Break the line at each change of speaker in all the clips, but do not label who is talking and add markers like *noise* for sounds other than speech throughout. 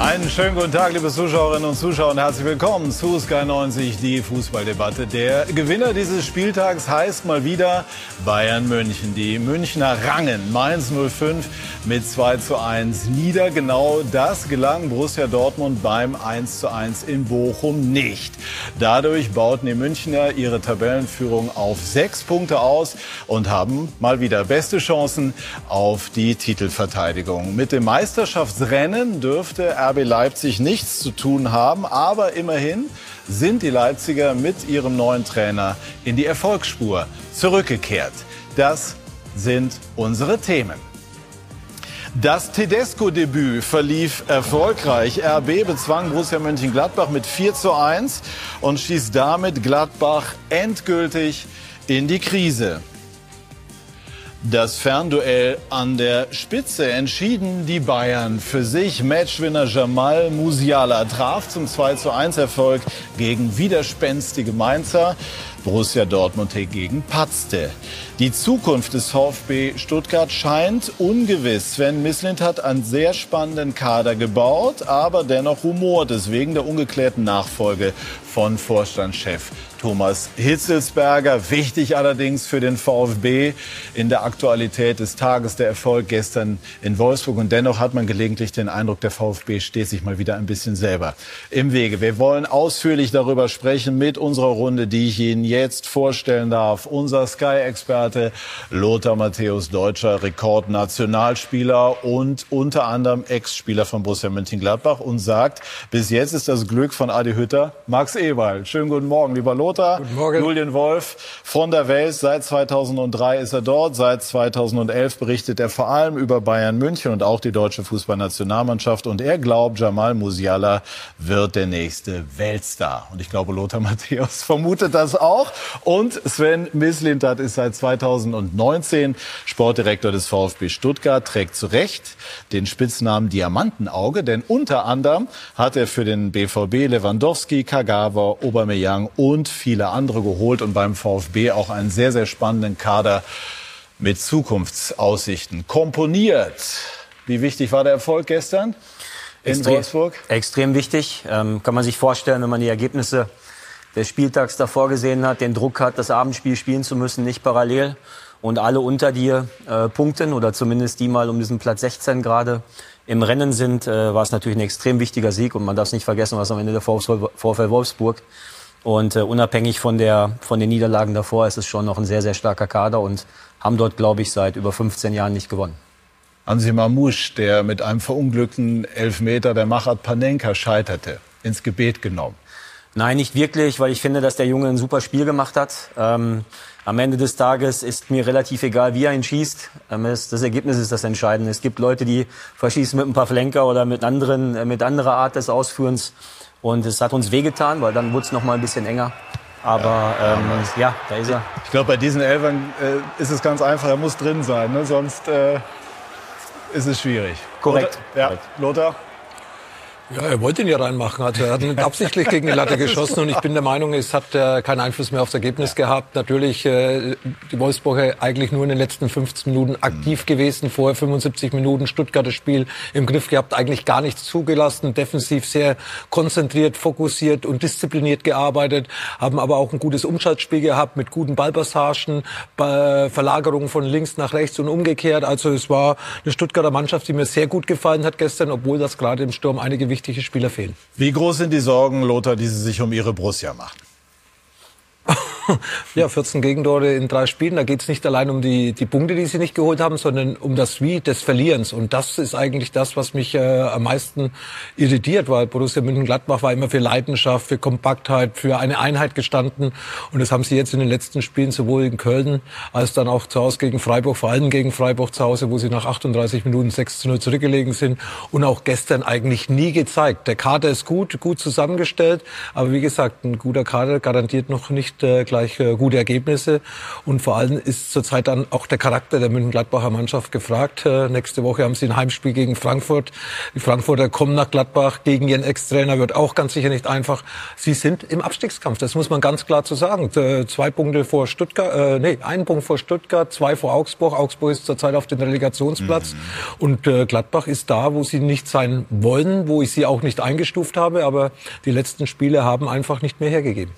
Einen schönen guten Tag, liebe Zuschauerinnen und Zuschauer, und herzlich willkommen zu Sky 90, die Fußballdebatte. Der Gewinner dieses Spieltags heißt mal wieder Bayern München. Die Münchner rangen Mainz 05 mit 2 zu 1 nieder. Genau das gelang Borussia Dortmund beim 1 zu 1 in Bochum nicht. Dadurch bauten die Münchner ihre Tabellenführung auf sechs Punkte aus und haben mal wieder beste Chancen auf die Titelverteidigung. Mit dem Meisterschaftsrennen dürfte RB Leipzig nichts zu tun haben. Aber immerhin sind die Leipziger mit ihrem neuen Trainer in die Erfolgsspur zurückgekehrt. Das sind unsere Themen. Das Tedesco-Debüt verlief erfolgreich. RB bezwang Borussia Mönchengladbach mit 4 zu 1 und schießt damit Gladbach endgültig in die Krise. Das Fernduell an der Spitze entschieden die Bayern für sich. Matchwinner Jamal Musiala traf zum 2 zu 1 Erfolg gegen widerspenstige Mainzer. Borussia Dortmund hingegen patzte. Die Zukunft des VfB Stuttgart scheint ungewiss. Sven Mislint hat einen sehr spannenden Kader gebaut, aber dennoch rumort es wegen der ungeklärten Nachfolge von Vorstandschef Thomas Hitzelsberger. Wichtig allerdings für den VfB in der Aktualität des Tages der Erfolg gestern in Wolfsburg. Und dennoch hat man gelegentlich den Eindruck, der VfB steht sich mal wieder ein bisschen selber im Wege. Wir wollen ausführlich darüber sprechen mit unserer Runde, die ich Ihnen jetzt vorstellen darf. Unser Sky-Experte Lothar Matthäus, deutscher Rekordnationalspieler und unter anderem Ex-Spieler von Borussia Mönchengladbach und sagt, bis jetzt ist das Glück von Adi Hütter Max Ewald. Schönen guten Morgen, lieber Lothar. Morgen. Julian Wolf von der Welt. Seit 2003 ist er dort. Seit 2011 berichtet er vor allem über Bayern München und auch die deutsche Fußballnationalmannschaft. Und er glaubt, Jamal Musiala wird der nächste Weltstar. Und ich glaube, Lothar *laughs* Matthäus vermutet das auch. Und Sven Mislintat ist seit 2019 Sportdirektor des VfB Stuttgart, trägt zu Recht den Spitznamen Diamantenauge, denn unter anderem hat er für den BVB Lewandowski, Kagawa, Aubameyang und viele andere geholt und beim VfB auch einen sehr, sehr spannenden Kader mit Zukunftsaussichten komponiert. Wie wichtig war der Erfolg gestern in
extrem,
Wolfsburg?
Extrem wichtig. Ähm, kann man sich vorstellen, wenn man die Ergebnisse des Spieltags davor gesehen hat, den Druck hat, das Abendspiel spielen zu müssen, nicht parallel und alle unter dir äh, punkten oder zumindest die mal um diesen Platz 16 gerade im Rennen sind, äh, war es natürlich ein extrem wichtiger Sieg und man darf es nicht vergessen, was am Ende der VfL Wolfsburg und äh, unabhängig von, der, von den Niederlagen davor ist es schon noch ein sehr, sehr starker Kader und haben dort, glaube ich, seit über 15 Jahren nicht gewonnen.
Ansi Mamouche, der mit einem verunglückten Elfmeter der Machat Panenka scheiterte, ins Gebet genommen.
Nein, nicht wirklich, weil ich finde, dass der Junge ein super Spiel gemacht hat. Ähm, am Ende des Tages ist mir relativ egal, wie er ihn schießt. Ähm, es, das Ergebnis ist das Entscheidende. Es gibt Leute, die verschießen mit ein paar Flenker oder mit anderen, äh, mit anderer Art des Ausführens. Und es hat uns wehgetan, weil dann wurde es noch mal ein bisschen enger. Aber ja, ähm, ja da ist er.
Ich glaube, bei diesen Elfern äh, ist es ganz einfach, er muss drin sein, ne? sonst äh, ist es schwierig.
Korrekt.
Lothar? Ja, Lothar?
Ja, er wollte ihn ja reinmachen. Hat, er hat ihn absichtlich gegen die Latte *laughs* geschossen und ich bin der Meinung, es hat äh, keinen Einfluss mehr aufs Ergebnis gehabt. Natürlich äh, die Wolfsburger eigentlich nur in den letzten 15 Minuten aktiv gewesen, vorher 75 Minuten Stuttgarter Spiel im Griff gehabt, eigentlich gar nichts zugelassen, defensiv sehr konzentriert, fokussiert und diszipliniert gearbeitet, haben aber auch ein gutes Umschaltspiel gehabt mit guten Ballpassagen, Verlagerungen von links nach rechts und umgekehrt. Also es war eine Stuttgarter Mannschaft, die mir sehr gut gefallen hat gestern, obwohl das gerade im Sturm einige wichtige wichtige Spieler fehlen.
Wie groß sind die Sorgen, Lothar, die Sie sich um Ihre Borussia machen? *laughs*
ja, 14 Gegentore in drei Spielen. Da geht es nicht allein um die, die Punkte, die sie nicht geholt haben, sondern um das Wie des Verlierens. Und das ist eigentlich das, was mich äh, am meisten irritiert, weil Borussia München-Gladbach war immer für Leidenschaft, für Kompaktheit, für eine Einheit gestanden. Und das haben sie jetzt in den letzten Spielen sowohl in Köln als dann auch zu Hause gegen Freiburg, vor allem gegen Freiburg zu Hause, wo sie nach 38 Minuten 6 zu 0 zurückgelegen sind. Und auch gestern eigentlich nie gezeigt. Der Kader ist gut, gut zusammengestellt. Aber wie gesagt, ein guter Kader garantiert noch nicht äh, gleich äh, gute Ergebnisse. Und vor allem ist zurzeit dann auch der Charakter der München-Gladbacher Mannschaft gefragt. Äh, nächste Woche haben sie ein Heimspiel gegen Frankfurt. Die Frankfurter kommen nach Gladbach gegen ihren Ex-Trainer, wird auch ganz sicher nicht einfach. Sie sind im Abstiegskampf, das muss man ganz klar zu sagen. Äh, zwei Punkte vor Stuttgart, äh, nee, ein Punkt vor Stuttgart, zwei vor Augsburg. Augsburg ist zurzeit auf dem Relegationsplatz. Mhm. Und äh, Gladbach ist da, wo sie nicht sein wollen, wo ich sie auch nicht eingestuft habe. Aber die letzten Spiele haben einfach nicht mehr hergegeben.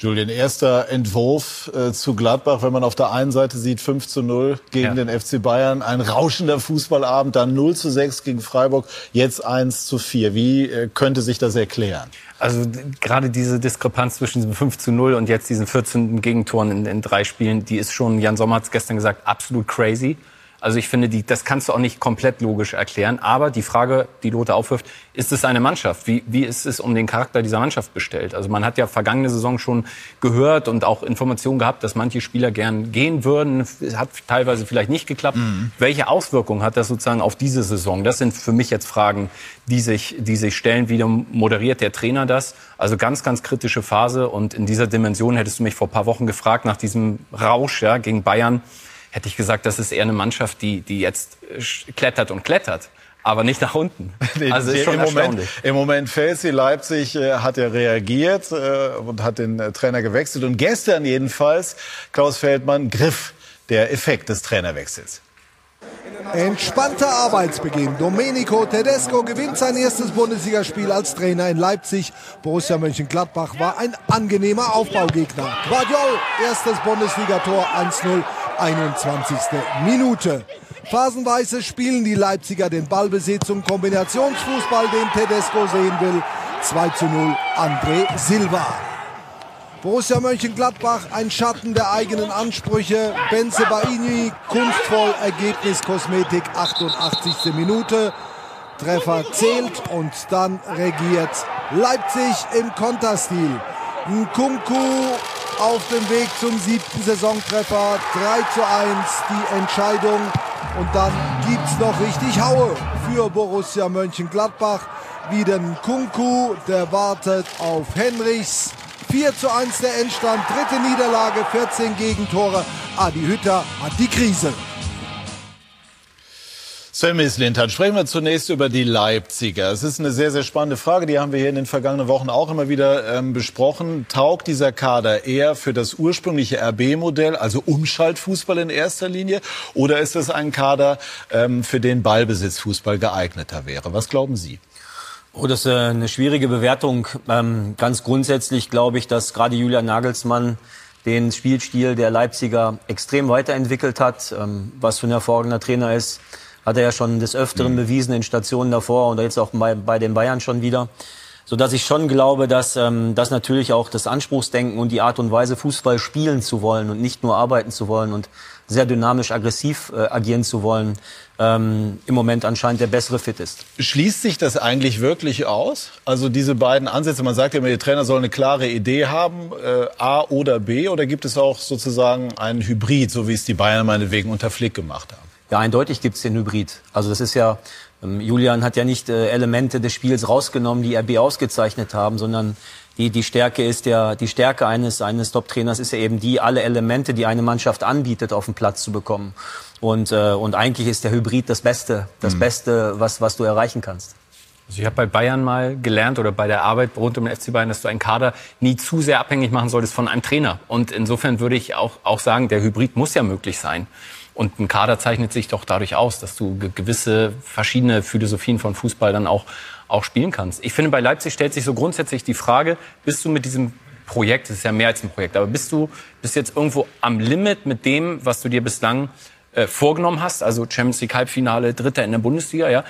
Julian, erster Entwurf äh, zu Gladbach, wenn man auf der einen Seite sieht 5 zu 0 gegen ja. den FC Bayern, ein rauschender Fußballabend, dann 0 zu 6 gegen Freiburg, jetzt 1 zu 4. Wie äh, könnte sich das erklären?
Also gerade diese Diskrepanz zwischen diesem 5 zu 0 und jetzt diesen 14. Gegentoren in, in drei Spielen, die ist schon, Jan Sommer hat es gestern gesagt, absolut crazy. Also ich finde, die, das kannst du auch nicht komplett logisch erklären. Aber die Frage, die Lothar aufwirft, ist es eine Mannschaft? Wie, wie ist es um den Charakter dieser Mannschaft bestellt? Also man hat ja vergangene Saison schon gehört und auch Informationen gehabt, dass manche Spieler gern gehen würden. Es hat teilweise vielleicht nicht geklappt. Mhm. Welche Auswirkungen hat das sozusagen auf diese Saison? Das sind für mich jetzt Fragen, die sich, die sich stellen. Wie moderiert der Trainer das? Also ganz, ganz kritische Phase. Und in dieser Dimension hättest du mich vor ein paar Wochen gefragt nach diesem Rausch ja, gegen Bayern hätte ich gesagt, das ist eher eine Mannschaft, die, die jetzt äh, klettert und klettert aber nicht nach unten. *laughs*
Also ist schon Im Moment, Im Moment fällt Leipzig äh, hat ja reagiert äh, und hat den äh, Trainer gewechselt. Und gestern jedenfalls, Klaus Feldmann, griff der Effekt des Trainerwechsels.
Entspannter Arbeitsbeginn. Domenico Tedesco gewinnt sein erstes Bundesligaspiel als Trainer in Leipzig. Borussia Mönchengladbach war ein angenehmer Aufbaugegner. Guardiol, erstes Bundesligator 1-0, 21. Minute. Phasenweise spielen die Leipziger den Ballbesitz und Kombinationsfußball, den Tedesco sehen will. 2 zu 0 André Silva. Borussia Mönchengladbach, ein Schatten der eigenen Ansprüche. Benze Baini, kunstvoll, Ergebnis Kosmetik, 88. Minute. Treffer zählt und dann regiert Leipzig im Konterstil. Nkunku auf dem Weg zum siebten Saisontreffer. 3 zu 1 die Entscheidung. Und dann gibt's noch richtig Haue für Borussia Mönchengladbach. Wieder Nkunku, der wartet auf Henrichs. 4 zu 1 der Endstand, dritte Niederlage, 14 Gegentore. Adi Hütter hat die Krise.
Sven Mislintat, sprechen wir zunächst über die Leipziger. Es ist eine sehr, sehr spannende Frage, die haben wir hier in den vergangenen Wochen auch immer wieder ähm, besprochen. Taugt dieser Kader eher für das ursprüngliche RB-Modell, also Umschaltfußball in erster Linie, oder ist es ein Kader, ähm, für den Ballbesitzfußball geeigneter wäre? Was glauben Sie?
Oh, das ist äh, eine schwierige Bewertung. Ähm, ganz grundsätzlich glaube ich, dass gerade Julian Nagelsmann den Spielstil der Leipziger extrem weiterentwickelt hat. Ähm, was für ein hervorragender Trainer ist, hat er ja schon des Öfteren mhm. bewiesen in Stationen davor und jetzt auch bei, bei den Bayern schon wieder. So dass ich schon glaube, dass, ähm, dass natürlich auch das Anspruchsdenken und die Art und Weise, Fußball spielen zu wollen und nicht nur arbeiten zu wollen und sehr dynamisch aggressiv äh, agieren zu wollen, ähm, im Moment anscheinend der bessere Fit ist.
Schließt sich das eigentlich wirklich aus? Also diese beiden Ansätze, man sagt ja immer, der Trainer soll eine klare Idee haben, äh, A oder B, oder gibt es auch sozusagen einen Hybrid, so wie es die Bayern meinetwegen unter Flick gemacht haben?
Ja, eindeutig gibt es den Hybrid. Also das ist ja, ähm, Julian hat ja nicht äh, Elemente des Spiels rausgenommen, die RB ausgezeichnet haben, sondern die, die Stärke ist ja, die Stärke eines, eines Top-Trainers ist ja eben die, alle Elemente, die eine Mannschaft anbietet, auf den Platz zu bekommen. Und, äh, und eigentlich ist der Hybrid das Beste, das mhm. Beste, was, was du erreichen kannst. Also ich habe bei Bayern mal gelernt oder bei der Arbeit rund um den FC Bayern, dass du einen Kader nie zu sehr abhängig machen solltest von einem Trainer. Und insofern würde ich auch, auch sagen, der Hybrid muss ja möglich sein. Und ein Kader zeichnet sich doch dadurch aus, dass du gewisse verschiedene Philosophien von Fußball dann auch, auch spielen kannst. Ich finde, bei Leipzig stellt sich so grundsätzlich die Frage, bist du mit diesem Projekt, das ist ja mehr als ein Projekt, aber bist du bist jetzt irgendwo am Limit mit dem, was du dir bislang äh, vorgenommen hast, also Champions League Halbfinale, Dritter in der Bundesliga, ja,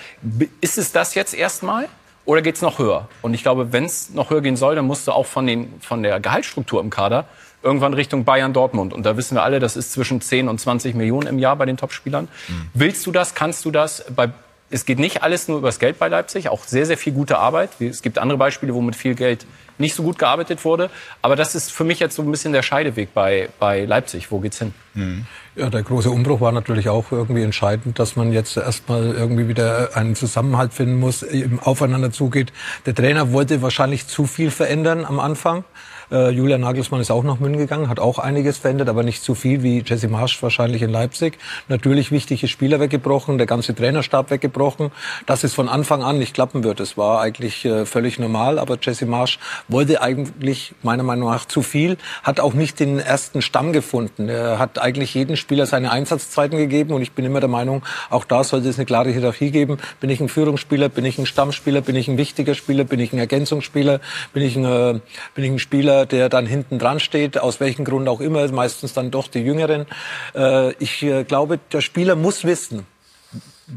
ist es das jetzt erstmal oder geht es noch höher? Und ich glaube, wenn es noch höher gehen soll, dann musst du auch von, den, von der Gehaltsstruktur im Kader irgendwann Richtung Bayern Dortmund. Und da wissen wir alle, das ist zwischen 10 und 20 Millionen im Jahr bei den Topspielern. Mhm. Willst du das? Kannst du das? Bei es geht nicht alles nur übers Geld bei Leipzig, auch sehr, sehr viel gute Arbeit. Es gibt andere Beispiele, wo mit viel Geld nicht so gut gearbeitet wurde. Aber das ist für mich jetzt so ein bisschen der Scheideweg bei, bei Leipzig. Wo geht's hin?
Mhm. Ja, der große Umbruch war natürlich auch irgendwie entscheidend, dass man jetzt erstmal irgendwie wieder einen Zusammenhalt finden muss, eben aufeinander zugeht. Der Trainer wollte wahrscheinlich zu viel verändern am Anfang Äh, Julian Nagelsmann ist auch nach München gegangen, hat auch einiges verändert, aber nicht so viel wie Jesse Marsch wahrscheinlich in Leipzig. Natürlich wichtige Spieler weggebrochen, der ganze Trainerstab weggebrochen. Dass es von Anfang an nicht klappen wird, das war eigentlich äh, völlig normal. Aber Jesse Marsch wollte eigentlich meiner Meinung nach zu viel, hat auch nicht den ersten Stamm gefunden. Er hat eigentlich jeden Spieler seine Einsatzzeiten gegeben und ich bin immer der Meinung, auch da sollte es eine klare Hierarchie geben. Bin ich ein Führungsspieler, bin ich ein Stammspieler, bin ich ein wichtiger Spieler, bin ich ein Ergänzungsspieler, bin ich ein, äh, bin ich ein Spieler, der dann hinten dran steht, aus welchem Grund auch immer, meistens dann doch die Jüngeren. Äh, ich äh, glaube, der Spieler muss wissen,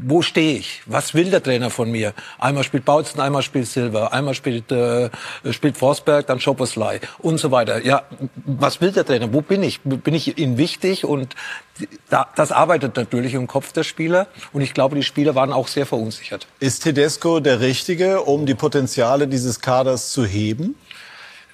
wo stehe ich? Was will der Trainer von mir? Einmal spielt Bautzen, einmal spielt Silver, einmal spielt, äh, spielt Forsberg, dann Schopperslei und so weiter. Ja, was will der Trainer? Wo bin ich? Bin ich ihm wichtig? Und da, das arbeitet natürlich im Kopf der Spieler. Und ich glaube, die Spieler waren auch sehr verunsichert.
Ist Tedesco der Richtige, um die Potenziale dieses Kaders zu heben?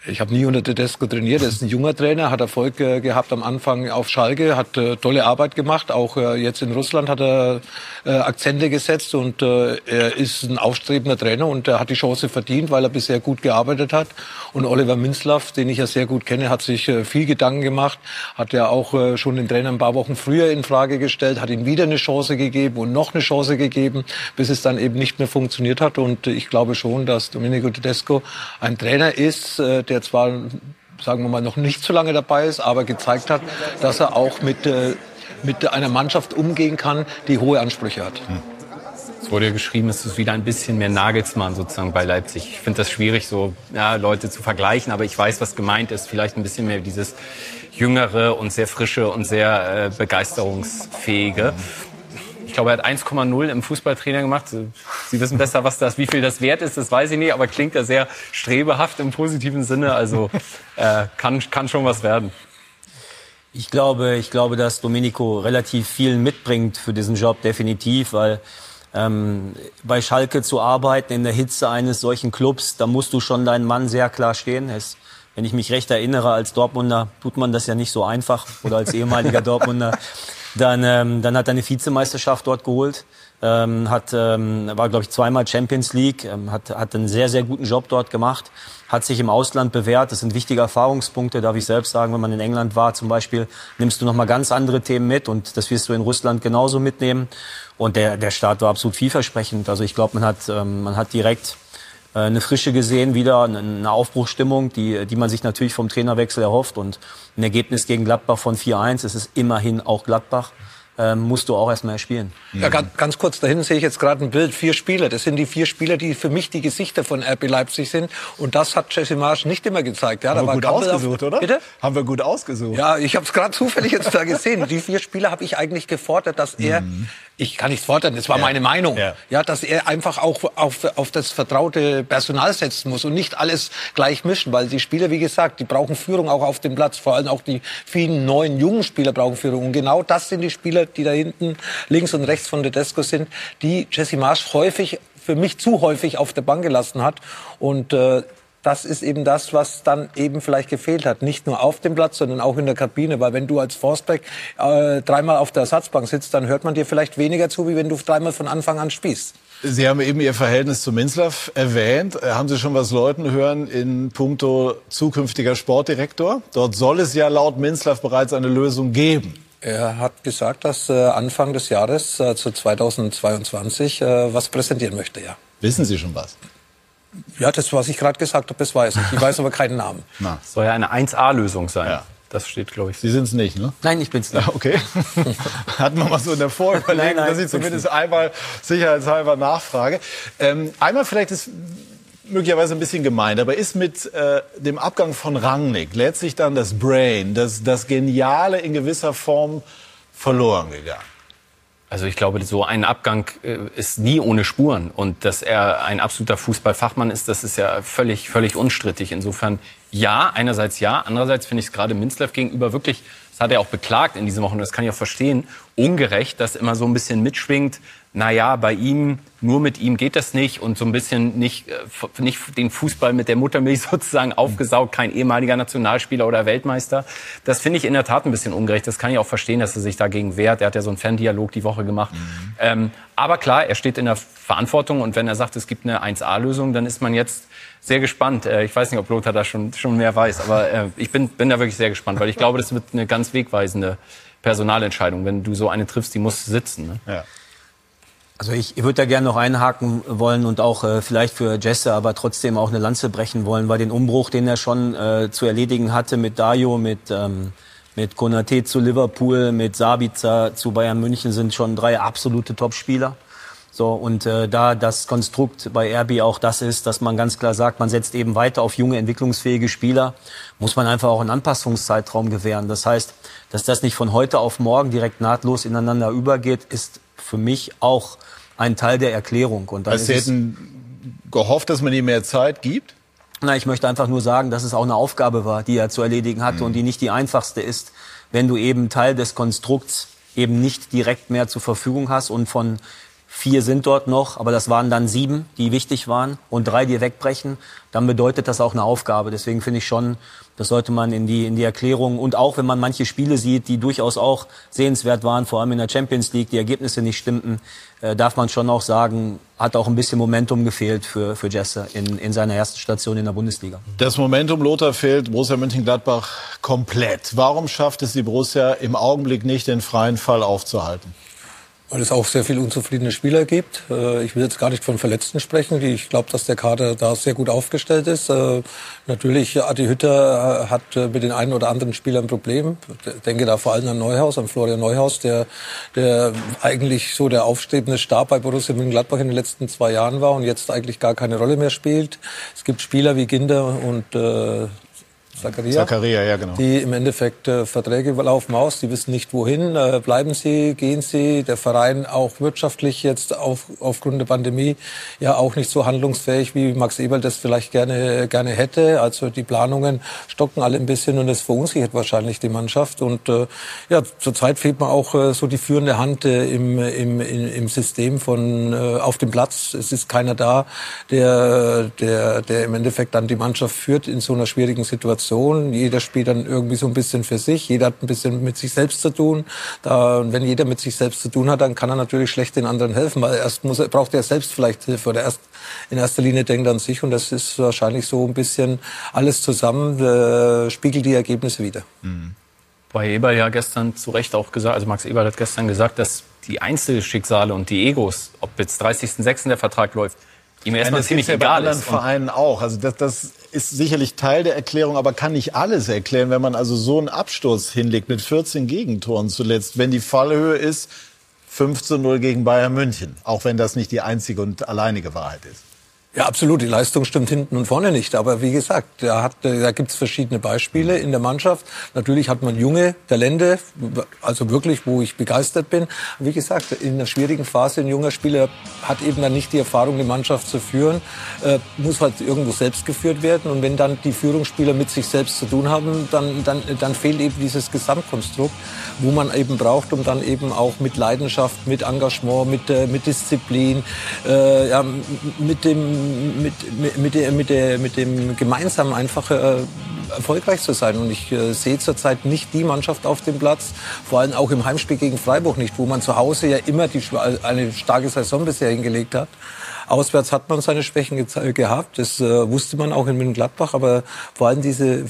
Ich habe nie unter Tedesco trainiert. Er ist ein junger Trainer, hat Erfolg äh, gehabt am Anfang auf Schalke, hat äh, tolle Arbeit gemacht. Auch äh, jetzt in Russland hat er äh, Akzente gesetzt und äh, er ist ein aufstrebender Trainer und er hat die Chance verdient, weil er bisher gut gearbeitet hat. Und Oliver Minzlaff, den ich ja sehr gut kenne, hat sich äh, viel Gedanken gemacht, hat ja auch schon den Trainer ein paar Wochen früher in Frage gestellt, hat ihm wieder eine Chance gegeben und noch eine Chance gegeben, bis es dann eben nicht mehr funktioniert hat. Und ich glaube schon, dass Domenico Tedesco ein Trainer ist, der zwar, sagen wir mal, noch nicht so lange dabei ist, aber gezeigt hat, dass er auch mit, äh, mit einer Mannschaft umgehen kann, die hohe Ansprüche hat. Hm.
Es wurde ja geschrieben, es ist wieder ein bisschen mehr Nagelsmann sozusagen bei Leipzig. Ich finde das schwierig, so ja, Leute zu vergleichen, aber ich weiß, was gemeint ist. Vielleicht ein bisschen mehr dieses jüngere und sehr frische und sehr äh, begeisterungsfähige. Ich glaube, er hat 1,0 im Fußballtrainer gemacht. Sie wissen besser, was das, wie viel das wert ist, das weiß ich nicht, aber klingt ja sehr strebehaft im positiven Sinne. Also äh, kann, kann schon was werden. Ich glaube, ich glaube, dass Domenico relativ viel mitbringt für diesen Job, definitiv, weil ähm, bei Schalke zu arbeiten in der Hitze eines solchen Clubs, da musst du schon deinen Mann sehr klar stehen. Es, wenn ich mich recht erinnere, als Dortmunder tut man das ja nicht so einfach oder als ehemaliger *laughs* Dortmunder. Dann, ähm, dann hat er eine Vizemeisterschaft dort geholt, ähm, hat, ähm, war, glaube ich, zweimal Champions League, ähm, hat, hat einen sehr, sehr guten Job dort gemacht, hat sich im Ausland bewährt. Das sind wichtige Erfahrungspunkte, darf ich selbst sagen. Wenn man in England war zum Beispiel, nimmst du nochmal ganz andere Themen mit und das wirst du in Russland genauso mitnehmen. Und der, der Start war absolut vielversprechend. Also ich glaube, man hat, ähm, man hat direkt eine Frische gesehen, wieder eine Aufbruchstimmung, die, die man sich natürlich vom Trainerwechsel erhofft. Und ein Ergebnis gegen Gladbach von 4-1, es ist immerhin auch Gladbach ähm, musst du auch erstmal spielen.
Ja, ganz, ganz kurz, da hinten sehe ich jetzt gerade ein Bild, vier Spieler. Das sind die vier Spieler, die für mich die Gesichter von RB Leipzig sind. Und das hat Jesse Marsch nicht immer gezeigt.
Ja, Haben wir gut Kampel ausgesucht, auf, oder?
Bitte?
Haben wir gut ausgesucht.
Ja, ich habe es gerade zufällig jetzt da gesehen. Die vier Spieler habe ich eigentlich gefordert, dass er mhm ich kann nichts fordern, das war ja. meine Meinung, ja. ja. dass er einfach auch auf, auf das vertraute Personal setzen muss und nicht alles gleich mischen, weil die Spieler, wie gesagt, die brauchen Führung auch auf dem Platz, vor allem auch die vielen neuen jungen Spieler brauchen Führung und genau das sind die Spieler, die da hinten links und rechts von Tedesco sind, die Jesse Marsch häufig für mich zu häufig auf der Bank gelassen hat und äh, das ist eben das, was dann eben vielleicht gefehlt hat. Nicht nur auf dem Platz, sondern auch in der Kabine. Weil wenn du als Forstback äh, dreimal auf der Ersatzbank sitzt, dann hört man dir vielleicht weniger zu, wie wenn du dreimal von Anfang an spielst.
Sie haben eben Ihr Verhältnis zu Minzlaff erwähnt. Äh, haben Sie schon was Leuten hören in puncto zukünftiger Sportdirektor? Dort soll es ja laut Minzlaff bereits eine Lösung geben.
Er hat gesagt, dass äh, Anfang des Jahres, äh, zu 2022, äh, was präsentieren möchte, ja.
Wissen Sie schon was?
Ja, das, was ich gerade gesagt habe, das weiß ich. Ich weiß aber keinen Namen. *laughs*
Na. Soll ja eine 1A-Lösung sein. Ja. Das steht, glaube ich.
Sie sind es nicht, ne?
Nein, ich bin's nicht. Ja, *laughs*
okay. *laughs* Hatten wir mal so in der Vorüberlegung, dass ich zumindest einmal sicherheitshalber nachfrage. Ähm, einmal vielleicht ist möglicherweise ein bisschen gemeint, aber ist mit äh, dem Abgang von Rangnick letztlich dann das Brain, das, das Geniale in gewisser Form verloren gegangen?
Also ich glaube, so ein Abgang äh, ist nie ohne Spuren. Und dass er ein absoluter Fußballfachmann ist, das ist ja völlig, völlig unstrittig. Insofern ja, einerseits ja. Andererseits finde ich es gerade Minzlev gegenüber wirklich, das hat er auch beklagt in diesen Wochen, das kann ich auch verstehen, ungerecht, dass immer so ein bisschen mitschwingt,
naja, bei ihm, nur mit ihm geht das nicht und so ein bisschen nicht, äh, nicht den Fußball mit der Muttermilch *laughs* sozusagen aufgesaugt, kein ehemaliger Nationalspieler oder Weltmeister. Das finde ich in der Tat ein bisschen ungerecht. Das kann ich auch verstehen, dass er sich dagegen wehrt. Er hat ja so einen Ferndialog die Woche gemacht. Mhm. Ähm, aber klar, er steht in der Verantwortung und wenn er sagt, es gibt eine 1A-Lösung, dann ist man jetzt sehr gespannt. Äh, ich weiß nicht, ob Lothar da schon, schon mehr weiß, aber äh, ich bin, bin da wirklich sehr gespannt, weil ich glaube, das wird eine ganz wegweisende Personalentscheidung. Wenn du so eine triffst, die muss sitzen. Ne? Ja.
Also ich, ich würde da gerne noch einhaken wollen und auch äh, vielleicht für Jesse aber trotzdem auch eine Lanze brechen wollen, weil den Umbruch, den er schon äh, zu erledigen hatte mit Dayo, mit, ähm, mit Konate zu Liverpool, mit Sabitzer zu Bayern München sind schon drei absolute Topspieler. So, und äh, da das Konstrukt bei RB auch das ist, dass man ganz klar sagt, man setzt eben weiter auf junge, entwicklungsfähige Spieler, muss man einfach auch einen Anpassungszeitraum gewähren. Das heißt, dass das nicht von heute auf morgen direkt nahtlos ineinander übergeht, ist für mich auch ein Teil der Erklärung.
Und dann also Sie hätten gehofft, dass man ihm mehr Zeit gibt?
Na, ich möchte einfach nur sagen, dass es auch eine Aufgabe war, die er zu erledigen hatte mhm. und die nicht die einfachste ist, wenn du eben Teil des Konstrukts eben nicht direkt mehr zur Verfügung hast und von vier sind dort noch, aber das waren dann sieben, die wichtig waren und drei, die wegbrechen, dann bedeutet das auch eine Aufgabe. Deswegen finde ich schon, das sollte man in die, in die Erklärung und auch wenn man manche Spiele sieht, die durchaus auch sehenswert waren, vor allem in der Champions League, die Ergebnisse nicht stimmten, äh, darf man schon auch sagen, hat auch ein bisschen Momentum gefehlt für, für Jesse in, in seiner ersten Station in der Bundesliga.
Das Momentum, Lothar, fehlt Borussia Mönchengladbach komplett. Warum schafft es die Borussia im Augenblick nicht, den freien Fall aufzuhalten?
Weil es auch sehr viele unzufriedene Spieler gibt. Äh, ich will jetzt gar nicht von Verletzten sprechen. Ich glaube, dass der Kader da sehr gut aufgestellt ist. Äh, natürlich, Adi Hütter äh, hat mit den einen oder anderen Spielern ein Problem. Ich denke da vor allem an Neuhaus, an Florian Neuhaus, der, der eigentlich so der aufstrebende Star bei Borussia Mönchengladbach in den letzten zwei Jahren war und jetzt eigentlich gar keine Rolle mehr spielt. Es gibt Spieler wie Ginder und äh, Zakaria, Zakaria ja, genau. die im Endeffekt äh, Verträge laufen aus, die wissen nicht wohin, äh, bleiben sie, gehen sie, der Verein auch wirtschaftlich jetzt auf, aufgrund der Pandemie ja auch nicht so handlungsfähig, wie Max Eberl das vielleicht gerne, gerne hätte. Also die Planungen stocken alle ein bisschen und es verunsichert wahrscheinlich die Mannschaft und äh, ja, zurzeit fehlt mir auch äh, so die führende Hand äh, im, im, im System von äh, auf dem Platz. Es ist keiner da, der, der, der im Endeffekt dann die Mannschaft führt in so einer schwierigen Situation. Situation. Jeder spielt dann irgendwie so ein bisschen für sich. Jeder hat ein bisschen mit sich selbst zu tun. Da, wenn jeder mit sich selbst zu tun hat, dann kann er natürlich schlecht den anderen helfen, weil erst muss braucht er selbst vielleicht Hilfe oder erst in erster Linie denkt an sich. Und das ist wahrscheinlich so ein bisschen alles zusammen, äh, spiegelt die Ergebnisse wieder. Mhm.
Bei Eberl ja gestern zu Recht auch gesagt, also Max Eberl hat gestern gesagt, dass die Einzelschicksale und die Egos, ob jetzt 30.06. der Vertrag läuft, ihm erstmal ziemlich
ja
egal
bei anderen ist. Vereinen auch. Also das, das ist sicherlich Teil der Erklärung, aber kann nicht alles erklären, wenn man also so einen Absturz hinlegt mit 14 Gegentoren zuletzt, wenn die Fallhöhe ist 5 zu 0 gegen Bayern München, auch wenn das nicht die einzige und alleinige Wahrheit ist.
Ja, absolut. Die Leistung stimmt hinten und vorne nicht. Aber wie gesagt, da, hat, da gibt es verschiedene Beispiele in der Mannschaft. Natürlich hat man junge Talente, also wirklich, wo ich begeistert bin. Wie gesagt, in einer schwierigen Phase ein junger Spieler hat eben dann nicht die Erfahrung, die Mannschaft zu führen, äh, muss halt irgendwo selbst geführt werden. Und wenn dann die Führungsspieler mit sich selbst zu tun haben, dann, dann, dann fehlt eben dieses Gesamtkonstrukt, wo man eben braucht, um dann eben auch mit Leidenschaft, mit Engagement, mit, äh, mit Disziplin, äh, ja, mit dem mit, mit, der, mit, der, mit dem gemeinsamen einfach äh, erfolgreich zu sein. Und ich äh, sehe zurzeit nicht die Mannschaft auf dem Platz, vor allem auch im Heimspiel gegen Freiburg nicht, wo man zu Hause ja immer die, eine starke Saison bisher hingelegt hat. Auswärts hat man seine Schwächen gehabt, das äh, wusste man auch in München-Gladbach, aber vor allem diese äh,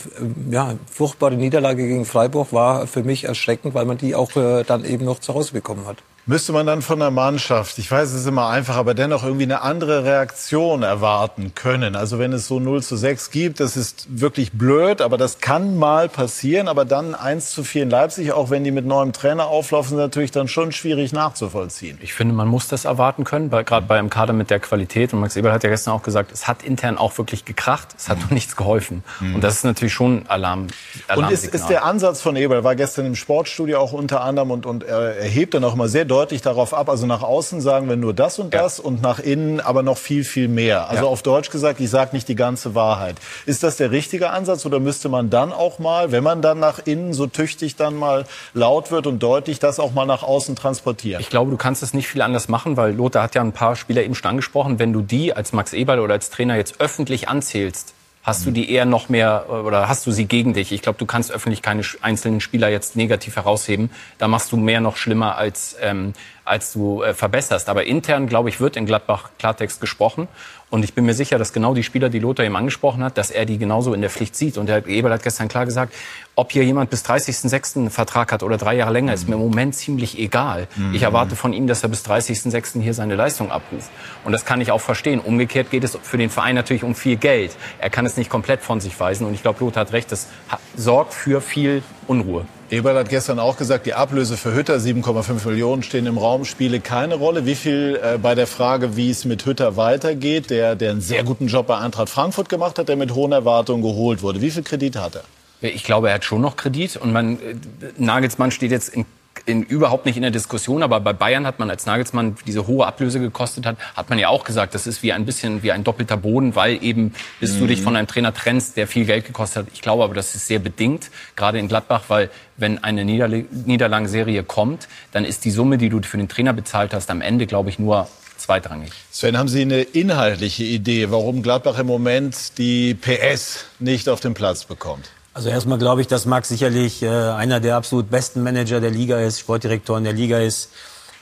ja, furchtbare Niederlage gegen Freiburg war für mich erschreckend, weil man die auch äh, dann eben noch zu Hause bekommen hat.
Müsste man dann von der Mannschaft, ich weiß, es ist immer einfach, aber dennoch irgendwie eine andere Reaktion erwarten können. Also wenn es so 0 zu 6 gibt, das ist wirklich blöd, aber das kann mal passieren. Aber dann 1 zu 4 in Leipzig, auch wenn die mit neuem Trainer auflaufen, ist natürlich dann schon schwierig nachzuvollziehen.
Ich finde, man muss das erwarten können, gerade bei einem Kader mit der Qualität. Und Max Eberl hat ja gestern auch gesagt, es hat intern auch wirklich gekracht, es hat mhm. noch nichts geholfen. Mhm. Und das ist natürlich schon Alarm.
Alarm und ist, ist der Ansatz von Eberl, war gestern im Sportstudio auch unter anderem und, und er hebt dann auch mal sehr deutlich darauf ab. Also nach außen sagen wir nur das und das ja. und nach innen aber noch viel, viel mehr. Also ja. auf Deutsch gesagt, ich sage nicht die ganze Wahrheit. Ist das der richtige Ansatz oder müsste man dann auch mal, wenn man dann nach innen so tüchtig dann mal laut wird und deutlich, das auch mal nach außen transportieren?
Ich glaube, du kannst es nicht viel anders machen, weil Lothar hat ja ein paar Spieler eben schon angesprochen. Wenn du die als Max Eberl oder als Trainer jetzt öffentlich anzählst, Hast du die eher noch mehr oder hast du sie gegen dich? Ich glaube, du kannst öffentlich keine einzelnen Spieler jetzt negativ herausheben. Da machst du mehr noch schlimmer, als, ähm, als du äh, verbesserst. Aber intern, glaube ich, wird in Gladbach Klartext gesprochen. Und ich bin mir sicher, dass genau die Spieler, die Lothar eben angesprochen hat, dass er die genauso in der Pflicht sieht. Und der Eberl hat gestern klar gesagt, ob hier jemand bis 30.06. einen Vertrag hat oder drei Jahre länger, ist mir im Moment ziemlich egal. Mhm. Ich erwarte von ihm, dass er bis 30.06. hier seine Leistung abruft. Und das kann ich auch verstehen. Umgekehrt geht es für den Verein natürlich um viel Geld. Er kann es nicht komplett von sich weisen. Und ich glaube, Lothar hat recht, das sorgt für viel Unruhe.
Eberl hat gestern auch gesagt, die Ablöse für Hütter, 7,5 Millionen, stehen im Raum, spiele keine Rolle. Wie viel äh, bei der Frage, wie es mit Hütter weitergeht, der, der einen sehr guten Job bei Eintracht Frankfurt gemacht hat, der mit hohen Erwartungen geholt wurde. Wie viel Kredit hat er?
Ich glaube, er hat schon noch Kredit und man, äh, Nagelsmann steht jetzt in in, überhaupt nicht in der Diskussion, aber bei Bayern hat man, als Nagelsmann diese hohe Ablöse gekostet hat, hat man ja auch gesagt, das ist wie ein bisschen wie ein doppelter Boden, weil eben, bis mhm. du dich von einem Trainer trennst, der viel Geld gekostet hat. Ich glaube aber, das ist sehr bedingt, gerade in Gladbach, weil wenn eine Niederl Niederlagenserie kommt, dann ist die Summe, die du für den Trainer bezahlt hast, am Ende, glaube ich, nur zweitrangig.
Sven, haben Sie eine inhaltliche Idee, warum Gladbach im Moment die PS nicht auf den Platz bekommt?
Also erstmal glaube ich, dass Max sicherlich äh, einer der absolut besten Manager der Liga ist, Sportdirektor in der Liga ist.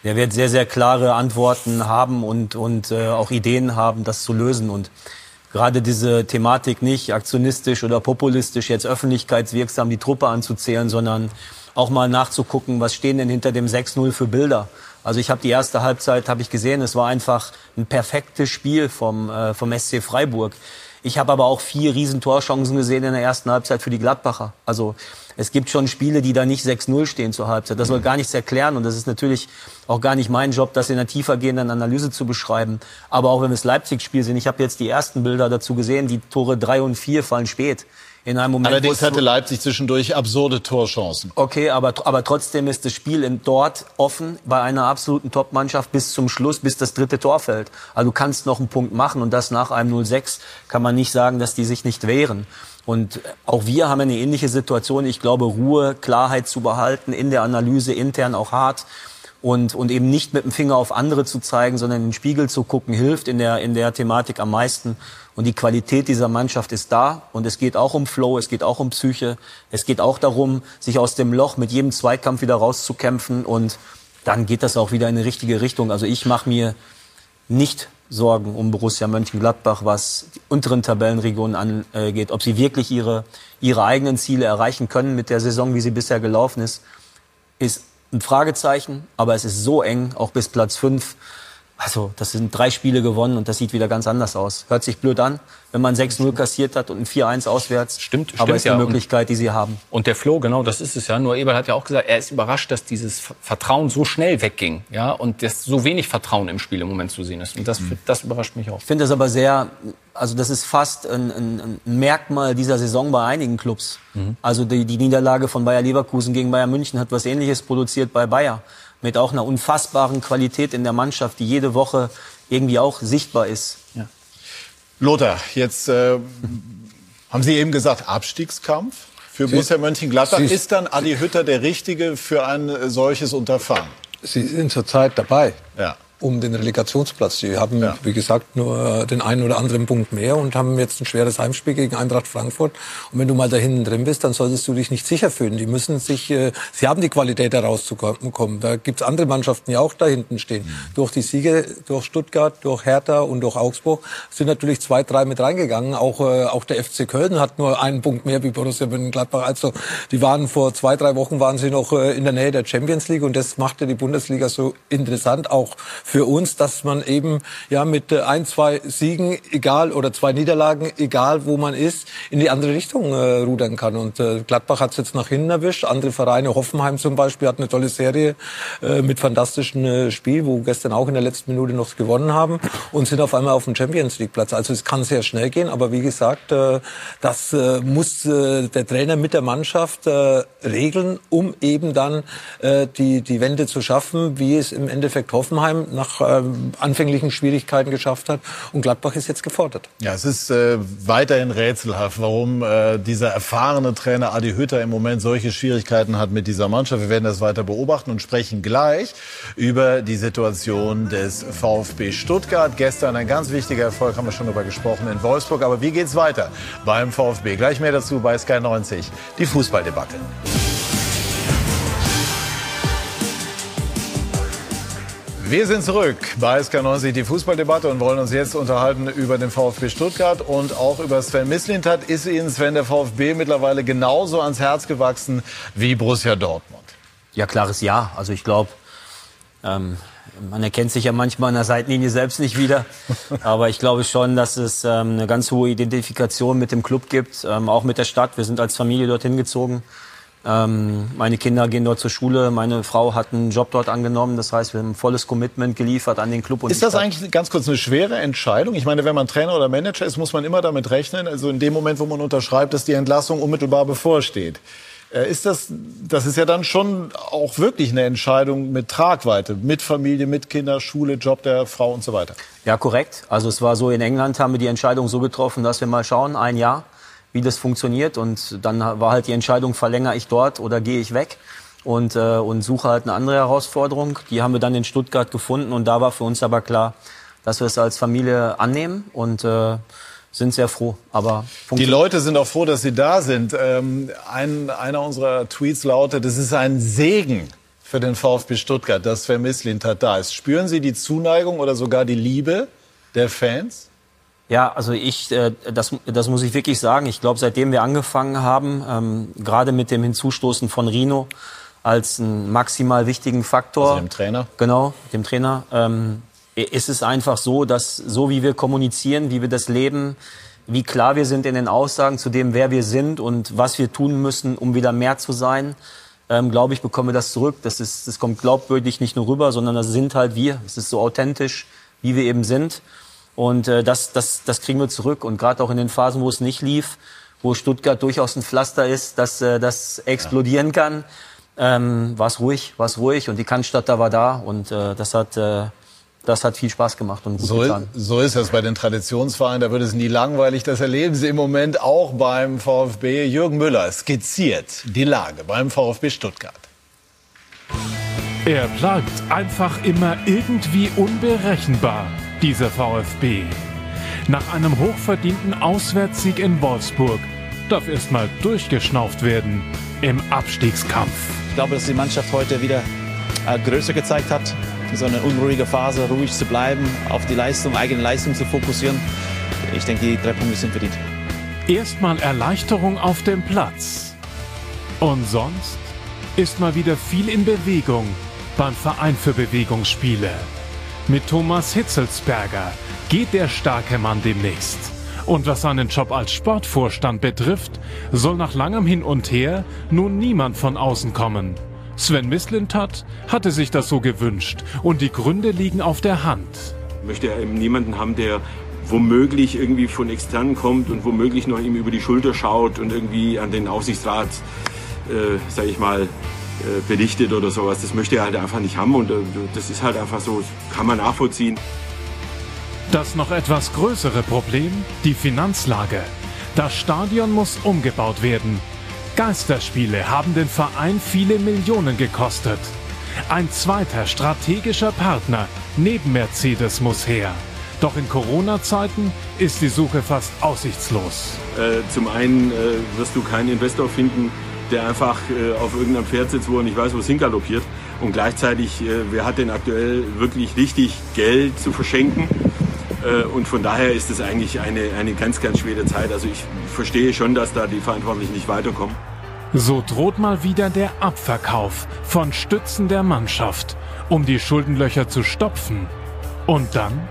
Der wird sehr, sehr klare Antworten haben und, und äh, auch Ideen haben, das zu lösen. Und gerade diese Thematik nicht aktionistisch oder populistisch jetzt öffentlichkeitswirksam die Truppe anzuzählen, sondern auch mal nachzugucken, was stehen denn hinter dem 6-0 für Bilder. Also ich habe die erste Halbzeit habe ich gesehen, es war einfach ein perfektes Spiel vom äh, vom SC Freiburg. Ich habe aber auch vier Riesentorchancen gesehen in der ersten Halbzeit für die Gladbacher. Also es gibt schon Spiele, die da nicht 6-0 stehen zur Halbzeit. Das soll gar nichts erklären und das ist natürlich auch gar nicht mein Job, das in einer tiefergehenden Analyse zu beschreiben. Aber auch wenn wir das Leipzig-Spiel sehen, ich habe jetzt die ersten Bilder dazu gesehen, die Tore drei und vier fallen spät
in einem Moment. Allerdings hatte Leipzig zwischendurch absurde Torchancen.
Okay, aber, aber trotzdem ist das Spiel in, dort offen bei einer absoluten Top-Mannschaft bis zum Schluss, bis das dritte Tor fällt. Also du kannst noch einen Punkt machen und das nach einem 0-6 kann man nicht sagen, dass die sich nicht wehren. Und auch wir haben eine ähnliche Situation. Ich glaube, Ruhe, Klarheit zu behalten in der Analyse, intern auch hart und, und eben nicht mit dem Finger auf andere zu zeigen, sondern in den Spiegel zu gucken, hilft in der, in der Thematik am meisten. Und die Qualität dieser Mannschaft ist da. Und es geht auch um Flow, es geht auch um Psyche. Es geht auch darum, sich aus dem Loch mit jedem Zweikampf wieder rauszukämpfen. Und dann geht das auch wieder in die richtige Richtung. Also ich mache mir nicht Sorgen um Borussia Mönchengladbach, was die unteren Tabellenregionen angeht. Ob sie wirklich ihre, ihre eigenen Ziele erreichen können mit der Saison, wie sie bisher gelaufen ist, ist ein Fragezeichen, aber es ist so eng, auch bis Platz fünf. Also, das sind drei Spiele gewonnen und das sieht wieder ganz anders aus. Hört sich blöd an, wenn man 6-0 kassiert hat und ein 4-1 auswärts.
Stimmt,
aber
stimmt,
ist eine ja. Möglichkeit, die sie haben.
Und der Flo, genau, das ist es ja. Nur Eberl hat ja auch gesagt, er ist überrascht, dass dieses Vertrauen so schnell wegging, ja, und dass so wenig Vertrauen im Spiel im Moment zu sehen ist. Und das, mhm. das überrascht mich auch.
Ich finde das aber sehr, also das ist fast ein, ein, ein Merkmal dieser Saison bei einigen Clubs. Mhm. Also die, die Niederlage von Bayer Leverkusen gegen Bayern München hat was Ähnliches produziert bei Bayer mit auch einer unfassbaren Qualität in der Mannschaft, die jede Woche irgendwie auch sichtbar ist. Ja.
Lothar, jetzt äh, haben Sie eben gesagt, Abstiegskampf für Sie, Borussia Mönchengladbach. Sie, ist dann Adi Hütter der Richtige für ein solches Unterfangen?
Sie sind zurzeit dabei. Ja um den Relegationsplatz. Sie haben, ja. wie gesagt, nur den einen oder anderen Punkt mehr und haben jetzt ein schweres Heimspiel gegen Eintracht Frankfurt. Und wenn du mal da hinten drin bist, dann solltest du dich nicht sicher fühlen. Die müssen sich, äh, sie haben die Qualität da rauszukommen. Da gibt's andere Mannschaften, die auch da hinten stehen. Mhm. Durch die Siege, durch Stuttgart, durch Hertha und durch Augsburg sind natürlich zwei, drei mit reingegangen. Auch, äh, auch der FC Köln hat nur einen Punkt mehr wie Borussia Mönchengladbach. Also die waren vor zwei, drei Wochen waren sie noch äh, in der Nähe der Champions League und das machte die Bundesliga so interessant, auch für uns, dass man eben ja mit äh, ein, zwei Siegen, egal oder zwei Niederlagen, egal wo man ist, in die andere Richtung äh, rudern kann. Und äh, Gladbach hat es jetzt nach hinten erwischt. Andere Vereine, Hoffenheim zum Beispiel, hat eine tolle Serie äh, mit fantastischen äh, Spiel, wo gestern auch in der letzten Minute noch gewonnen haben und sind auf einmal auf dem Champions League Platz. Also es kann sehr schnell gehen, aber wie gesagt, äh, das äh, muss äh, der Trainer mit der Mannschaft äh, regeln, um eben dann äh, die die Wende zu schaffen, wie es im Endeffekt Hoffenheim nach äh, anfänglichen Schwierigkeiten geschafft hat. Und Gladbach ist jetzt gefordert.
Ja, es ist äh, weiterhin rätselhaft, warum äh, dieser erfahrene Trainer Adi Hütter im Moment solche Schwierigkeiten hat mit dieser Mannschaft. Wir werden das weiter beobachten und sprechen gleich über die Situation des VfB Stuttgart. Gestern ein ganz wichtiger Erfolg, haben wir schon darüber gesprochen, in Wolfsburg. Aber wie geht's weiter beim VfB? Gleich mehr dazu bei Sky 90, die Fußballdebatte. Wir sind zurück bei SK90, die Fußballdebatte und wollen uns jetzt unterhalten über den VfB Stuttgart und auch über Sven Mislintat. Ist Ihnen, Sven, der VfB mittlerweile genauso ans Herz gewachsen wie Borussia Dortmund?
Ja, klares Ja. Also ich glaube, ähm, man erkennt sich ja manchmal an der Seitenlinie selbst nicht wieder. *laughs* Aber ich glaube schon, dass es ähm, eine ganz hohe Identifikation mit dem Club gibt, ähm, auch mit der Stadt. Wir sind als Familie dorthin gezogen. Ähm, meine Kinder gehen dort zur Schule. Meine Frau hat einen Job dort angenommen. Das heißt, wir haben ein volles Commitment geliefert an den Club. Und
ist das eigentlich ganz kurz eine schwere Entscheidung? Ich meine, wenn man Trainer oder Manager ist, muss man immer damit rechnen, also in dem Moment, wo man unterschreibt, dass die Entlassung unmittelbar bevorsteht. Äh, ist das, das ist ja dann schon auch wirklich eine Entscheidung mit Tragweite, mit Familie, mit Kinder, Schule, Job der Frau und so weiter.
Ja, korrekt. Also es war so, in England haben wir die Entscheidung so getroffen, dass wir mal schauen, ein Jahr wie das funktioniert. Und dann war halt die Entscheidung, verlängere ich dort oder gehe ich weg und, äh, und suche halt eine andere Herausforderung. Die haben wir dann in Stuttgart gefunden und da war für uns aber klar, dass wir es als Familie annehmen und äh, sind sehr froh. Aber
die Leute sind auch froh, dass sie da sind. Ähm, ein, einer unserer Tweets lautet: Es ist ein Segen für den VfB Stuttgart, dass Sven Mislintat da ist. Spüren Sie die Zuneigung oder sogar die Liebe der Fans?
Ja, also ich, äh, das, das muss ich wirklich sagen. Ich glaube, seitdem wir angefangen haben, ähm, gerade mit dem Hinzustoßen von Rino als einen maximal wichtigen Faktor,
also dem Trainer,
genau, dem Trainer, ähm, ist es einfach so, dass so wie wir kommunizieren, wie wir das leben, wie klar wir sind in den Aussagen zu dem, wer wir sind und was wir tun müssen, um wieder mehr zu sein, ähm, glaube ich, bekommen wir das zurück. Das ist, das kommt glaubwürdig nicht nur rüber, sondern das sind halt wir. Es ist so authentisch, wie wir eben sind. Und äh, das, das, das kriegen wir zurück. Und gerade auch in den Phasen, wo es nicht lief, wo Stuttgart durchaus ein Pflaster ist, dass äh, das explodieren kann, ähm, war es ruhig, war es ruhig. Und die Cannstatter war da. Und äh, das hat... Äh, das hat viel Spaß gemacht und gut
so,
getan.
So ist das bei den Traditionsvereinen. Da wird es nie langweilig. Das erleben Sie im Moment auch beim VfB. Jürgen Müller skizziert die Lage beim VfB Stuttgart.
Er bleibt einfach immer irgendwie unberechenbar dieser VfB. Nach einem hochverdienten Auswärtssieg in Wolfsburg darf erstmal durchgeschnauft werden im Abstiegskampf.
Ich glaube, dass die Mannschaft heute wieder äh, Größe gezeigt hat, in so einer unruhigen Phase ruhig zu bleiben, auf die Leistung, eigene Leistung zu fokussieren. Ich denke, die drei Punkte sind verdient.
Erstmal Erleichterung auf dem Platz. Und sonst ist mal wieder viel in Bewegung beim Verein für Bewegungsspiele. Mit Thomas Hitzelsberger geht der starke Mann demnächst. Und was seinen Job als Sportvorstand betrifft, soll nach langem Hin und Her nun niemand von außen kommen. Sven Mislintat hatte sich das so gewünscht und die Gründe liegen auf der Hand.
Möchte er eben niemanden haben, der womöglich irgendwie von externen kommt und womöglich noch ihm über die Schulter schaut und irgendwie an den Aufsichtsrat, äh, sage ich mal, äh, berichtet oder sowas. Das möchte er halt einfach nicht haben und äh, das ist halt einfach so, kann man nachvollziehen.
Das noch etwas größere Problem, die Finanzlage. Das Stadion muss umgebaut werden. Geisterspiele haben den Verein viele Millionen gekostet. Ein zweiter strategischer Partner neben Mercedes muss her. Doch in Corona-Zeiten ist die Suche fast aussichtslos.
Äh, zum einen äh, wirst du keinen Investor finden, der einfach äh, auf irgendeinem Pferd sitzt, wo er nicht weiß, wo es hingaloppiert. Und gleichzeitig, äh, wer hat denn aktuell wirklich richtig Geld zu verschenken? Äh, und von daher ist es eigentlich eine, eine ganz, ganz schwere Zeit. Also ich verstehe schon, dass da die Verantwortlichen nicht weiterkommen.
So droht mal wieder der Abverkauf von Stützen der Mannschaft. um die Schuldenlöcher zu stopfen. Und dann?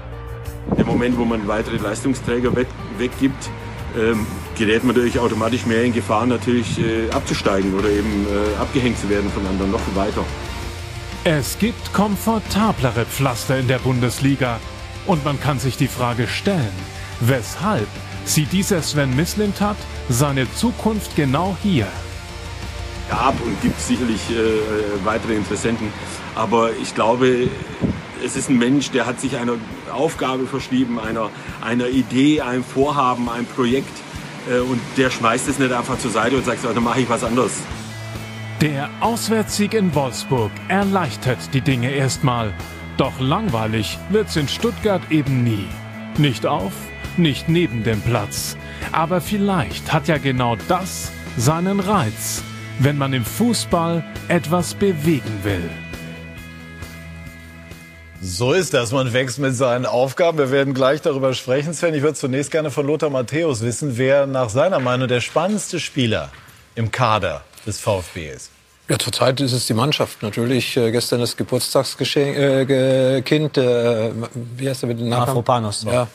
Im Moment, wo man weitere Leistungsträger weg, weggibt, ähm, gerät man natürlich automatisch mehr in Gefahr, natürlich äh, abzusteigen oder eben äh, abgehängt zu werden von anderen noch weiter.
Es gibt komfortablere Pflaster in der Bundesliga. Und man kann sich die Frage stellen, weshalb sieht dieser Sven Mislintat seine Zukunft genau hier?
Gab und gibt sicherlich äh, weitere Interessenten. Aber ich glaube, es ist ein Mensch, der hat sich einer Aufgabe verschrieben, einer, einer Idee, einem Vorhaben, einem Projekt. Äh, und der schmeißt es nicht einfach zur Seite und sagt, dann mache ich was anderes.
Der Auswärtssieg in Wolfsburg erleichtert die Dinge erstmal. Doch langweilig wird's in Stuttgart eben nie. Nicht auf, nicht neben dem Platz. Aber vielleicht hat ja genau das seinen Reiz, wenn man im Fußball etwas bewegen will.
So ist das. Man wächst mit seinen Aufgaben. Wir werden gleich darüber sprechen, Sven. Ich würde zunächst gerne von Lothar Matthäus wissen, wer nach seiner Meinung der spannendste Spieler im Kader des VfB ist.
Ja, zurzeit ist es die Mannschaft. Natürlich äh, gestern das Geburtstagskind, äh, äh, wie heißt er mit dem Namen?
Afropanos.
Ja,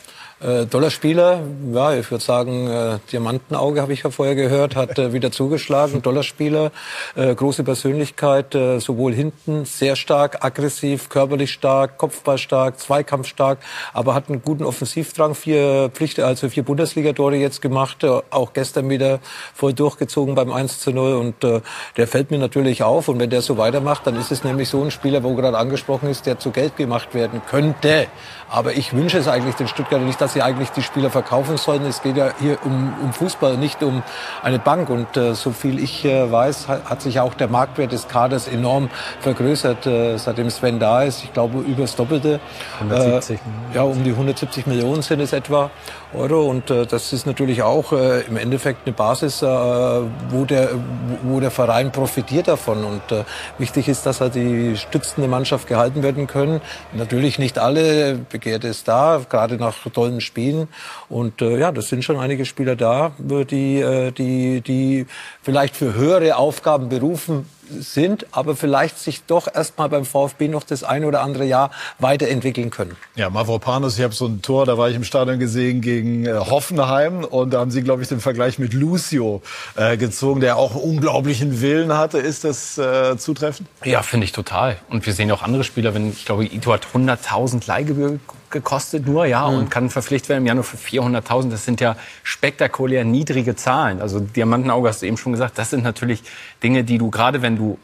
äh, toller Spieler, ja, ich würde sagen, äh, Diamantenauge habe ich ja vorher gehört, hat äh, wieder zugeschlagen. Toller Spieler, äh, große Persönlichkeit, äh, sowohl hinten sehr stark, aggressiv, körperlich stark, Kopfball stark, Zweikampf stark, aber hat einen guten Offensivdrang, vier Pflichten, also vier Bundesligatore jetzt gemacht, äh, auch gestern wieder voll durchgezogen beim 1 zu 0 und äh, der fällt mir natürlich auf. Und wenn der so weitermacht, dann ist es nämlich so ein Spieler, wo gerade angesprochen ist, der zu Geld gemacht werden könnte. Aber ich wünsche es eigentlich den Stuttgarter nicht, dass sie eigentlich die Spieler verkaufen sollten. Es geht ja hier um, um Fußball, nicht um eine Bank. Und äh, so viel ich äh, weiß, hat, hat sich auch der Marktwert des Kaders enorm vergrößert, äh, seitdem Sven da ist. Ich glaube, über das Doppelte.
170.
Äh, ja, um die 170 Millionen sind es etwa. Euro. Und äh, das ist natürlich auch äh, im Endeffekt eine Basis, wo, der, wo der Verein profitiert davon. Und wichtig ist, dass halt die stützende Mannschaft gehalten werden können. Natürlich nicht alle, Begehrte ist da, gerade nach tollen Spielen. Und äh, ja, das sind schon einige Spieler da, die, äh, die, die vielleicht für höhere Aufgaben berufen sind, aber vielleicht sich doch erstmal beim VfB noch das ein oder andere Jahr weiterentwickeln können.
Ja, Mavropanos, ich habe so ein Tor, da war ich im Stadion gesehen gegen äh, Hoffenheim und da haben sie, glaube ich, den Vergleich mit Lucio äh, gezogen, der auch unglaublichen Willen hatte. Ist das äh, zutreffend?
Ja, finde ich total. Und wir sehen auch andere Spieler, wenn ich glaube, Ito hat 100.000 Leihgebühr gekostet nur, ja, mhm. und kann verpflichtet werden im Januar für 400.000. Das sind ja spektakulär niedrige Zahlen. Also Diamantenauge hast du eben schon gesagt, das sind natürlich Dinge, die du gerade, wenn du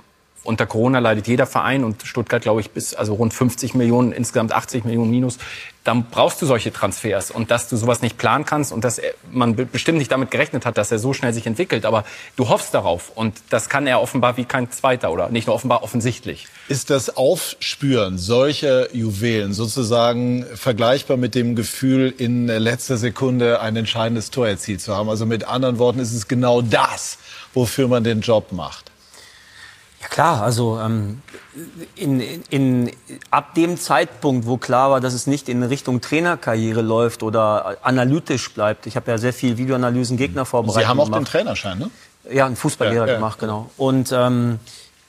unter Corona leidet jeder Verein und Stuttgart, glaube ich, bis also rund 50 Millionen, insgesamt 80 Millionen minus. Dann brauchst du solche Transfers und dass du sowas nicht planen kannst und dass man bestimmt nicht damit gerechnet hat, dass er so schnell sich entwickelt. Aber du hoffst darauf und das kann er offenbar wie kein Zweiter oder nicht nur offenbar offensichtlich.
Ist das Aufspüren solcher Juwelen sozusagen vergleichbar mit dem Gefühl, in letzter Sekunde ein entscheidendes Tor erzielt zu haben? Also mit anderen Worten ist es genau das, wofür man den Job macht.
Ja klar, also ähm, in, in, ab dem Zeitpunkt, wo klar war, dass es nicht in Richtung Trainerkarriere läuft oder analytisch bleibt. Ich habe ja sehr viel Videoanalysen, Gegner vorbereitet.
Sie haben auch gemacht. den Trainerschein, ne?
Ja, einen Fußballlehrer ja, ja, gemacht, genau. Und ähm,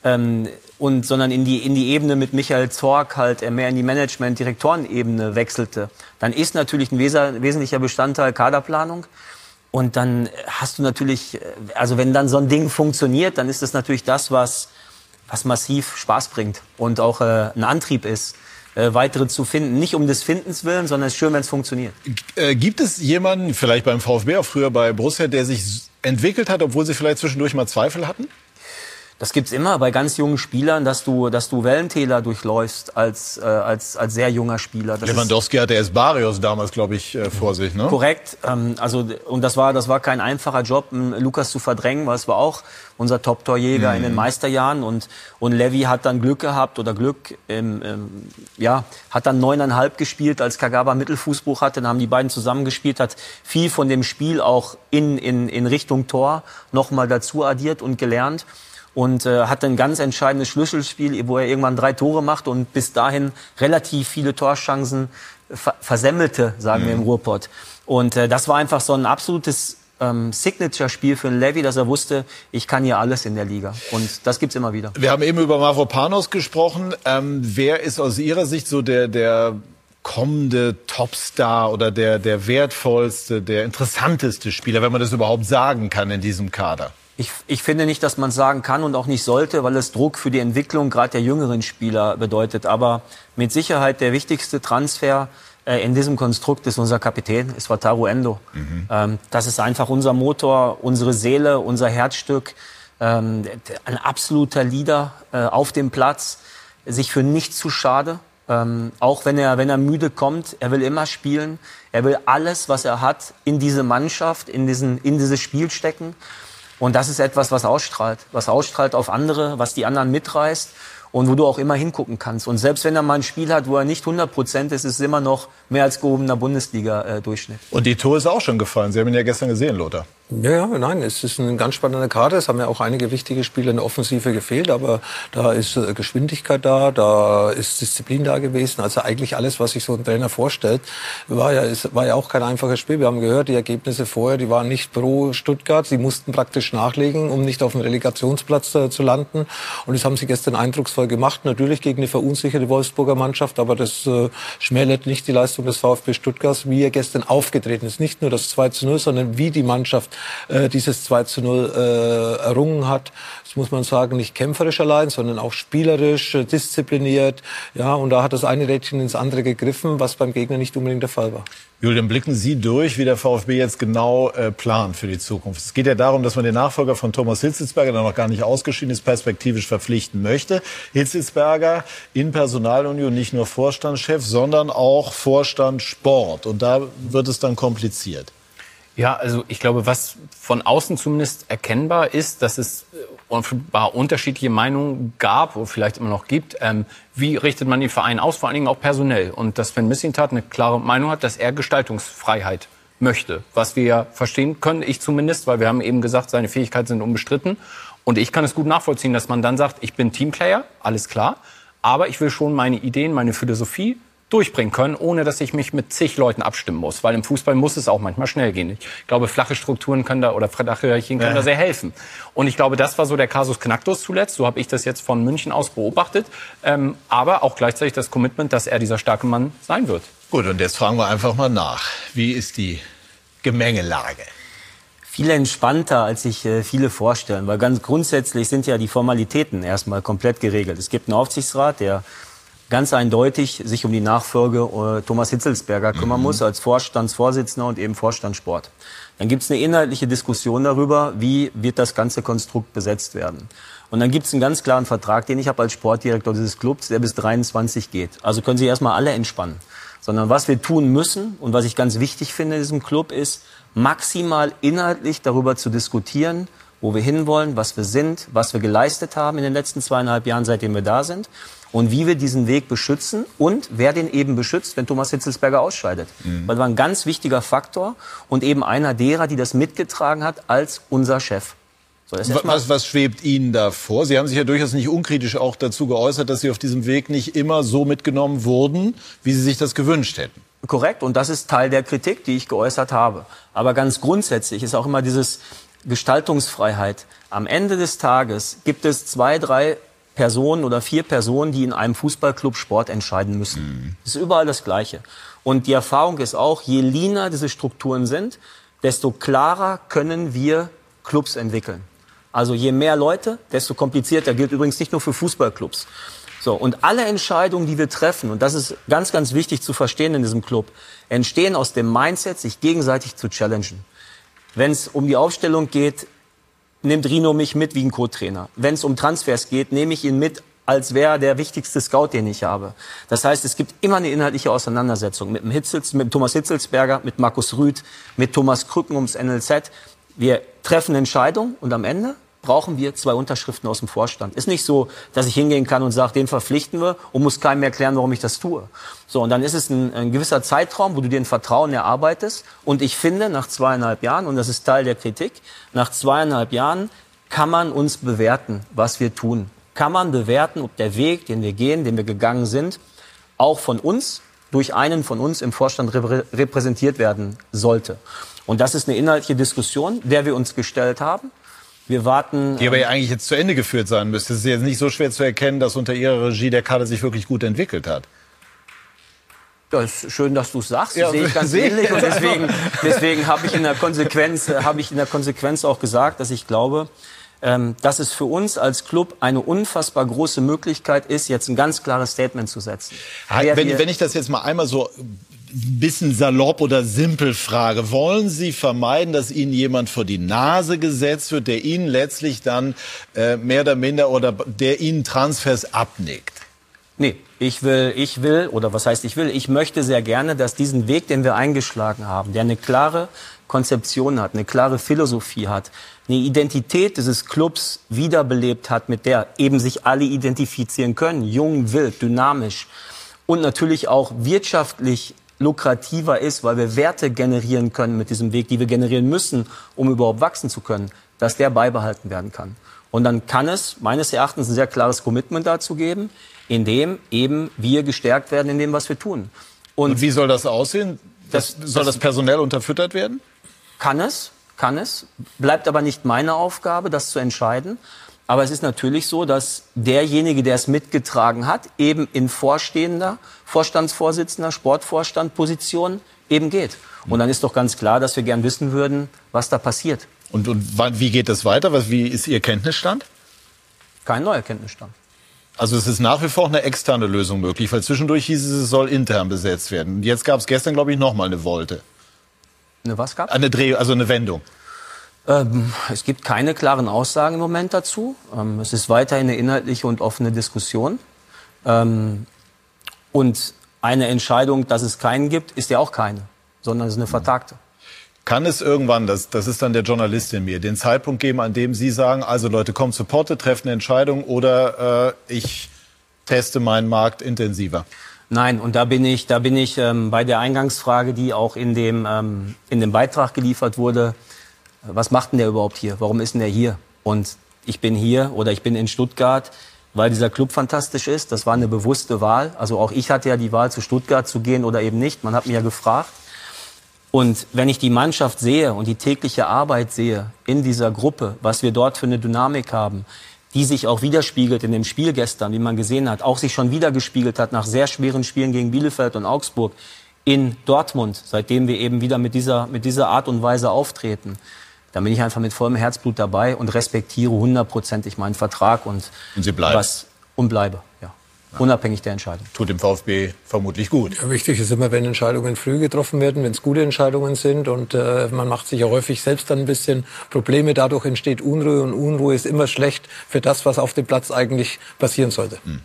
ähm, und sondern in die in die Ebene mit Michael Zorg halt mehr in die Management-Direktorenebene wechselte. Dann ist natürlich ein wesentlicher Bestandteil Kaderplanung. Und dann hast du natürlich, also wenn dann so ein Ding funktioniert, dann ist das natürlich das, was was massiv Spaß bringt und auch äh, ein Antrieb ist, äh, weitere zu finden. Nicht um des Findens willen, sondern es ist schön, wenn es funktioniert.
Äh, gibt es jemanden, vielleicht beim VfB, auch früher bei Borussia, der sich entwickelt hat, obwohl sie vielleicht zwischendurch mal Zweifel hatten?
Das gibt's immer bei ganz jungen Spielern, dass du, dass du Wellentäler durchläufst als, äh, als, als sehr junger Spieler. Das
Lewandowski hatte erst Barrios damals, glaube ich, äh, vor sich, ne?
Korrekt. Ähm, also, und das war, das war kein einfacher Job, Lukas zu verdrängen, weil es war auch unser Top-Torjäger mhm. in den Meisterjahren und, und Levy hat dann Glück gehabt oder Glück, ähm, ähm, ja, hat dann neuneinhalb gespielt, als Kagawa Mittelfußbruch hatte, dann haben die beiden zusammengespielt, hat viel von dem Spiel auch in, in, in Richtung Tor nochmal dazu addiert und gelernt und äh, hat ein ganz entscheidendes Schlüsselspiel, wo er irgendwann drei Tore macht und bis dahin relativ viele Torchancen ver versemmelte, sagen mhm. wir im mhm. Ruhrpott. Und äh, das war einfach so ein absolutes ähm, Signature-Spiel für einen Levy, dass er wusste, ich kann hier alles in der Liga. Und das gibt's immer wieder.
Wir haben eben über Mavropanos gesprochen. Ähm, wer ist aus Ihrer Sicht so der, der kommende Topstar oder der, der wertvollste, der interessanteste Spieler, wenn man das überhaupt sagen kann in diesem Kader?
Ich, ich finde nicht, dass man sagen kann und auch nicht sollte, weil es Druck für die Entwicklung gerade der jüngeren Spieler bedeutet. Aber mit Sicherheit der wichtigste Transfer äh, in diesem Konstrukt ist unser Kapitän, ist Wataru Endo. Mhm. Ähm, das ist einfach unser Motor, unsere Seele, unser Herzstück. Ähm, ein absoluter Leader äh, auf dem Platz, sich für nichts zu schade. Ähm, auch wenn er, wenn er müde kommt, er will immer spielen. Er will alles, was er hat, in diese Mannschaft, in, diesen, in dieses Spiel stecken. Und das ist etwas, was ausstrahlt, was ausstrahlt auf andere, was die anderen mitreißt und wo du auch immer hingucken kannst. Und selbst wenn er mal ein Spiel hat, wo er nicht 100 Prozent ist, ist es immer noch mehr als gehobener Bundesliga-Durchschnitt.
Und die Tor ist auch schon gefallen. Sie haben ihn ja gestern gesehen, Lothar.
Ja, ja, nein, es ist ein ganz spannender Kader. Es haben ja auch einige wichtige Spieler in der Offensive gefehlt, aber da ist äh, Geschwindigkeit da, da ist Disziplin da gewesen. Also eigentlich alles, was sich so ein Trainer vorstellt, war ja, es war ja auch kein einfaches Spiel. Wir haben gehört, die Ergebnisse vorher, die waren nicht pro Stuttgart. Sie mussten praktisch nachlegen, um nicht auf dem Relegationsplatz äh, zu landen. Und das haben sie gestern eindrucksvoll gemacht. Natürlich gegen eine verunsicherte Wolfsburger Mannschaft, aber das äh, schmälert nicht die Leistung des VfB Stuttgart, wie er gestern aufgetreten ist. Nicht nur das 2 zu 0, sondern wie die Mannschaft äh, dieses 2 zu 0 äh, errungen hat. Das muss man sagen, nicht kämpferisch allein, sondern auch spielerisch, äh, diszipliniert. Ja, und da hat das eine Rädchen ins andere gegriffen, was beim Gegner nicht unbedingt der Fall war.
Julian, blicken Sie durch, wie der VfB jetzt genau äh, plant für die Zukunft. Es geht ja darum, dass man den Nachfolger von Thomas Hitzelsberger, der noch gar nicht ausgeschieden ist, perspektivisch verpflichten möchte. Hitzelsberger in Personalunion nicht nur Vorstandschef, sondern auch Vorstand Sport. Und da wird es dann kompliziert.
Ja, also ich glaube, was von außen zumindest erkennbar ist, dass es äh, offenbar unterschiedliche Meinungen gab oder vielleicht immer noch gibt. Ähm, wie richtet man den Verein aus, vor allen Dingen auch personell? Und dass Sven Missintat eine klare Meinung hat, dass er Gestaltungsfreiheit möchte. Was wir ja verstehen können, ich zumindest, weil wir haben eben gesagt, seine Fähigkeiten sind unbestritten. Und ich kann es gut nachvollziehen, dass man dann sagt, ich bin Teamplayer, alles klar. Aber ich will schon meine Ideen, meine Philosophie durchbringen können, ohne dass ich mich mit zig Leuten abstimmen muss. Weil im Fußball muss es auch manchmal schnell gehen. Ich glaube, flache Strukturen können da oder flache Hierarchien können ja. da sehr helfen. Und ich glaube, das war so der Kasus Knacktus zuletzt. So habe ich das jetzt von München aus beobachtet. Ähm, aber auch gleichzeitig das Commitment, dass er dieser starke Mann sein wird.
Gut, und jetzt fragen wir einfach mal nach. Wie ist die Gemengelage?
viel entspannter, als sich äh, viele vorstellen. Weil ganz grundsätzlich sind ja die Formalitäten erstmal komplett geregelt. Es gibt einen Aufsichtsrat, der ganz eindeutig sich um die Nachfolge äh, Thomas Hitzelsberger kümmern mhm. muss als Vorstandsvorsitzender und eben Vorstandssport. Dann gibt es eine inhaltliche Diskussion darüber, wie wird das ganze Konstrukt besetzt werden. Und dann gibt es einen ganz klaren Vertrag, den ich habe als Sportdirektor dieses Clubs, der bis 23 geht. Also können Sie erstmal alle entspannen. Sondern was wir tun müssen und was ich ganz wichtig finde in diesem Club ist, maximal inhaltlich darüber zu diskutieren, wo wir hinwollen, was wir sind, was wir geleistet haben in den letzten zweieinhalb Jahren, seitdem wir da sind und wie wir diesen Weg beschützen und wer den eben beschützt, wenn Thomas Hitzelsberger ausscheidet. Mhm. Weil das war ein ganz wichtiger Faktor und eben einer derer, die das mitgetragen hat als unser Chef.
So, was, was schwebt Ihnen da vor? Sie haben sich ja durchaus nicht unkritisch auch dazu geäußert, dass Sie auf diesem Weg nicht immer so mitgenommen wurden, wie Sie sich das gewünscht hätten.
Korrekt, und das ist Teil der Kritik, die ich geäußert habe. Aber ganz grundsätzlich ist auch immer dieses Gestaltungsfreiheit. Am Ende des Tages gibt es zwei, drei Personen oder vier Personen, die in einem Fußballclub Sport entscheiden müssen. Mhm. Das ist überall das Gleiche. Und die Erfahrung ist auch, je leaner diese Strukturen sind, desto klarer können wir Clubs entwickeln. Also je mehr Leute, desto komplizierter. Gilt übrigens nicht nur für Fußballclubs. So, und alle Entscheidungen, die wir treffen, und das ist ganz, ganz wichtig zu verstehen in diesem Club, entstehen aus dem Mindset, sich gegenseitig zu challengen. Wenn es um die Aufstellung geht, nimmt Rino mich mit wie ein Co-Trainer. Wenn es um Transfers geht, nehme ich ihn mit, als wäre der wichtigste Scout, den ich habe. Das heißt, es gibt immer eine inhaltliche Auseinandersetzung mit dem Hitzels, mit Thomas Hitzelsberger, mit Markus Rüth, mit Thomas Krücken ums NLZ. Wir treffen Entscheidungen und am Ende brauchen wir zwei Unterschriften aus dem Vorstand. Ist nicht so, dass ich hingehen kann und sage, den verpflichten wir und muss keinem erklären, warum ich das tue. So, und dann ist es ein, ein gewisser Zeitraum, wo du dir ein Vertrauen erarbeitest. Und ich finde, nach zweieinhalb Jahren, und das ist Teil der Kritik, nach zweieinhalb Jahren kann man uns bewerten, was wir tun. Kann man bewerten, ob der Weg, den wir gehen, den wir gegangen sind, auch von uns durch einen von uns im Vorstand repräsentiert werden sollte. Und das ist eine inhaltliche Diskussion, der wir uns gestellt haben. Wir warten.
Die aber ja eigentlich jetzt zu Ende geführt sein müsste. Es ist jetzt nicht so schwer zu erkennen, dass unter Ihrer Regie der Kader sich wirklich gut entwickelt hat.
Ja, ist schön, dass du es sagst. Ja, sehe ich ganz *laughs* ähnlich. Und deswegen, *laughs* deswegen habe ich in der Konsequenz, habe ich in der Konsequenz auch gesagt, dass ich glaube, ähm, dass es für uns als Club eine unfassbar große Möglichkeit ist, jetzt ein ganz klares Statement zu setzen.
Wenn, wenn ich das jetzt mal einmal so bisschen salopp oder simpel frage. Wollen Sie vermeiden, dass Ihnen jemand vor die Nase gesetzt wird, der Ihnen letztlich dann äh, mehr oder minder oder der Ihnen Transfers abnickt?
Nee, ich will, ich will, oder was heißt ich will, ich möchte sehr gerne, dass diesen Weg, den wir eingeschlagen haben, der eine klare Konzeption hat, eine klare Philosophie hat, eine Identität dieses Clubs wiederbelebt hat, mit der eben sich alle identifizieren können, jung, wild, dynamisch und natürlich auch wirtschaftlich lukrativer ist, weil wir Werte generieren können mit diesem Weg, die wir generieren müssen, um überhaupt wachsen zu können, dass der beibehalten werden kann. Und dann kann es meines Erachtens ein sehr klares Commitment dazu geben, in dem eben wir gestärkt werden in dem, was wir tun.
Und, Und wie soll das aussehen? Das, das, soll das personell unterfüttert werden?
Kann es, kann es. Bleibt aber nicht meine Aufgabe, das zu entscheiden. Aber es ist natürlich so, dass derjenige, der es mitgetragen hat, eben in vorstehender, Vorstandsvorsitzender, Sportvorstandposition eben geht. Und dann ist doch ganz klar, dass wir gern wissen würden, was da passiert.
Und, und wie geht das weiter? Was, wie ist Ihr Kenntnisstand?
Kein neuer Kenntnisstand.
Also es ist nach wie vor eine externe Lösung möglich, weil zwischendurch hieß es, es soll intern besetzt werden. Und jetzt gab es gestern, glaube ich, noch mal eine Wolte.
Eine was gab
Eine Dreh, also eine Wendung.
Ähm, es gibt keine klaren Aussagen im Moment dazu. Ähm, es ist weiterhin eine inhaltliche und offene Diskussion. Ähm, und eine Entscheidung, dass es keinen gibt, ist ja auch keine, sondern es ist eine vertagte.
Kann es irgendwann, das, das ist dann der Journalist in mir, den Zeitpunkt geben, an dem Sie sagen, also Leute, kommt zu Porte, treffen eine Entscheidung oder äh, ich teste meinen Markt intensiver?
Nein, und da bin ich, da bin ich ähm, bei der Eingangsfrage, die auch in dem, ähm, in dem Beitrag geliefert wurde, was macht denn der überhaupt hier? Warum ist denn der hier? Und ich bin hier oder ich bin in Stuttgart, weil dieser Club fantastisch ist. Das war eine bewusste Wahl. Also auch ich hatte ja die Wahl, zu Stuttgart zu gehen oder eben nicht. Man hat mich ja gefragt. Und wenn ich die Mannschaft sehe und die tägliche Arbeit sehe in dieser Gruppe, was wir dort für eine Dynamik haben, die sich auch widerspiegelt in dem Spiel gestern, wie man gesehen hat, auch sich schon wieder gespiegelt hat nach sehr schweren Spielen gegen Bielefeld und Augsburg in Dortmund, seitdem wir eben wieder mit dieser, mit dieser Art und Weise auftreten dann bin ich einfach mit vollem Herzblut dabei und respektiere hundertprozentig meinen Vertrag und,
und Sie bleiben.
Was, und bleibe. Ja. Unabhängig der Entscheidung.
Tut dem VfB vermutlich gut.
Ja, wichtig ist immer, wenn Entscheidungen früh getroffen werden, wenn es gute Entscheidungen sind und äh, man macht sich ja häufig selbst dann ein bisschen Probleme. Dadurch entsteht Unruhe und Unruhe ist immer schlecht für das, was auf dem Platz eigentlich passieren sollte. Hm.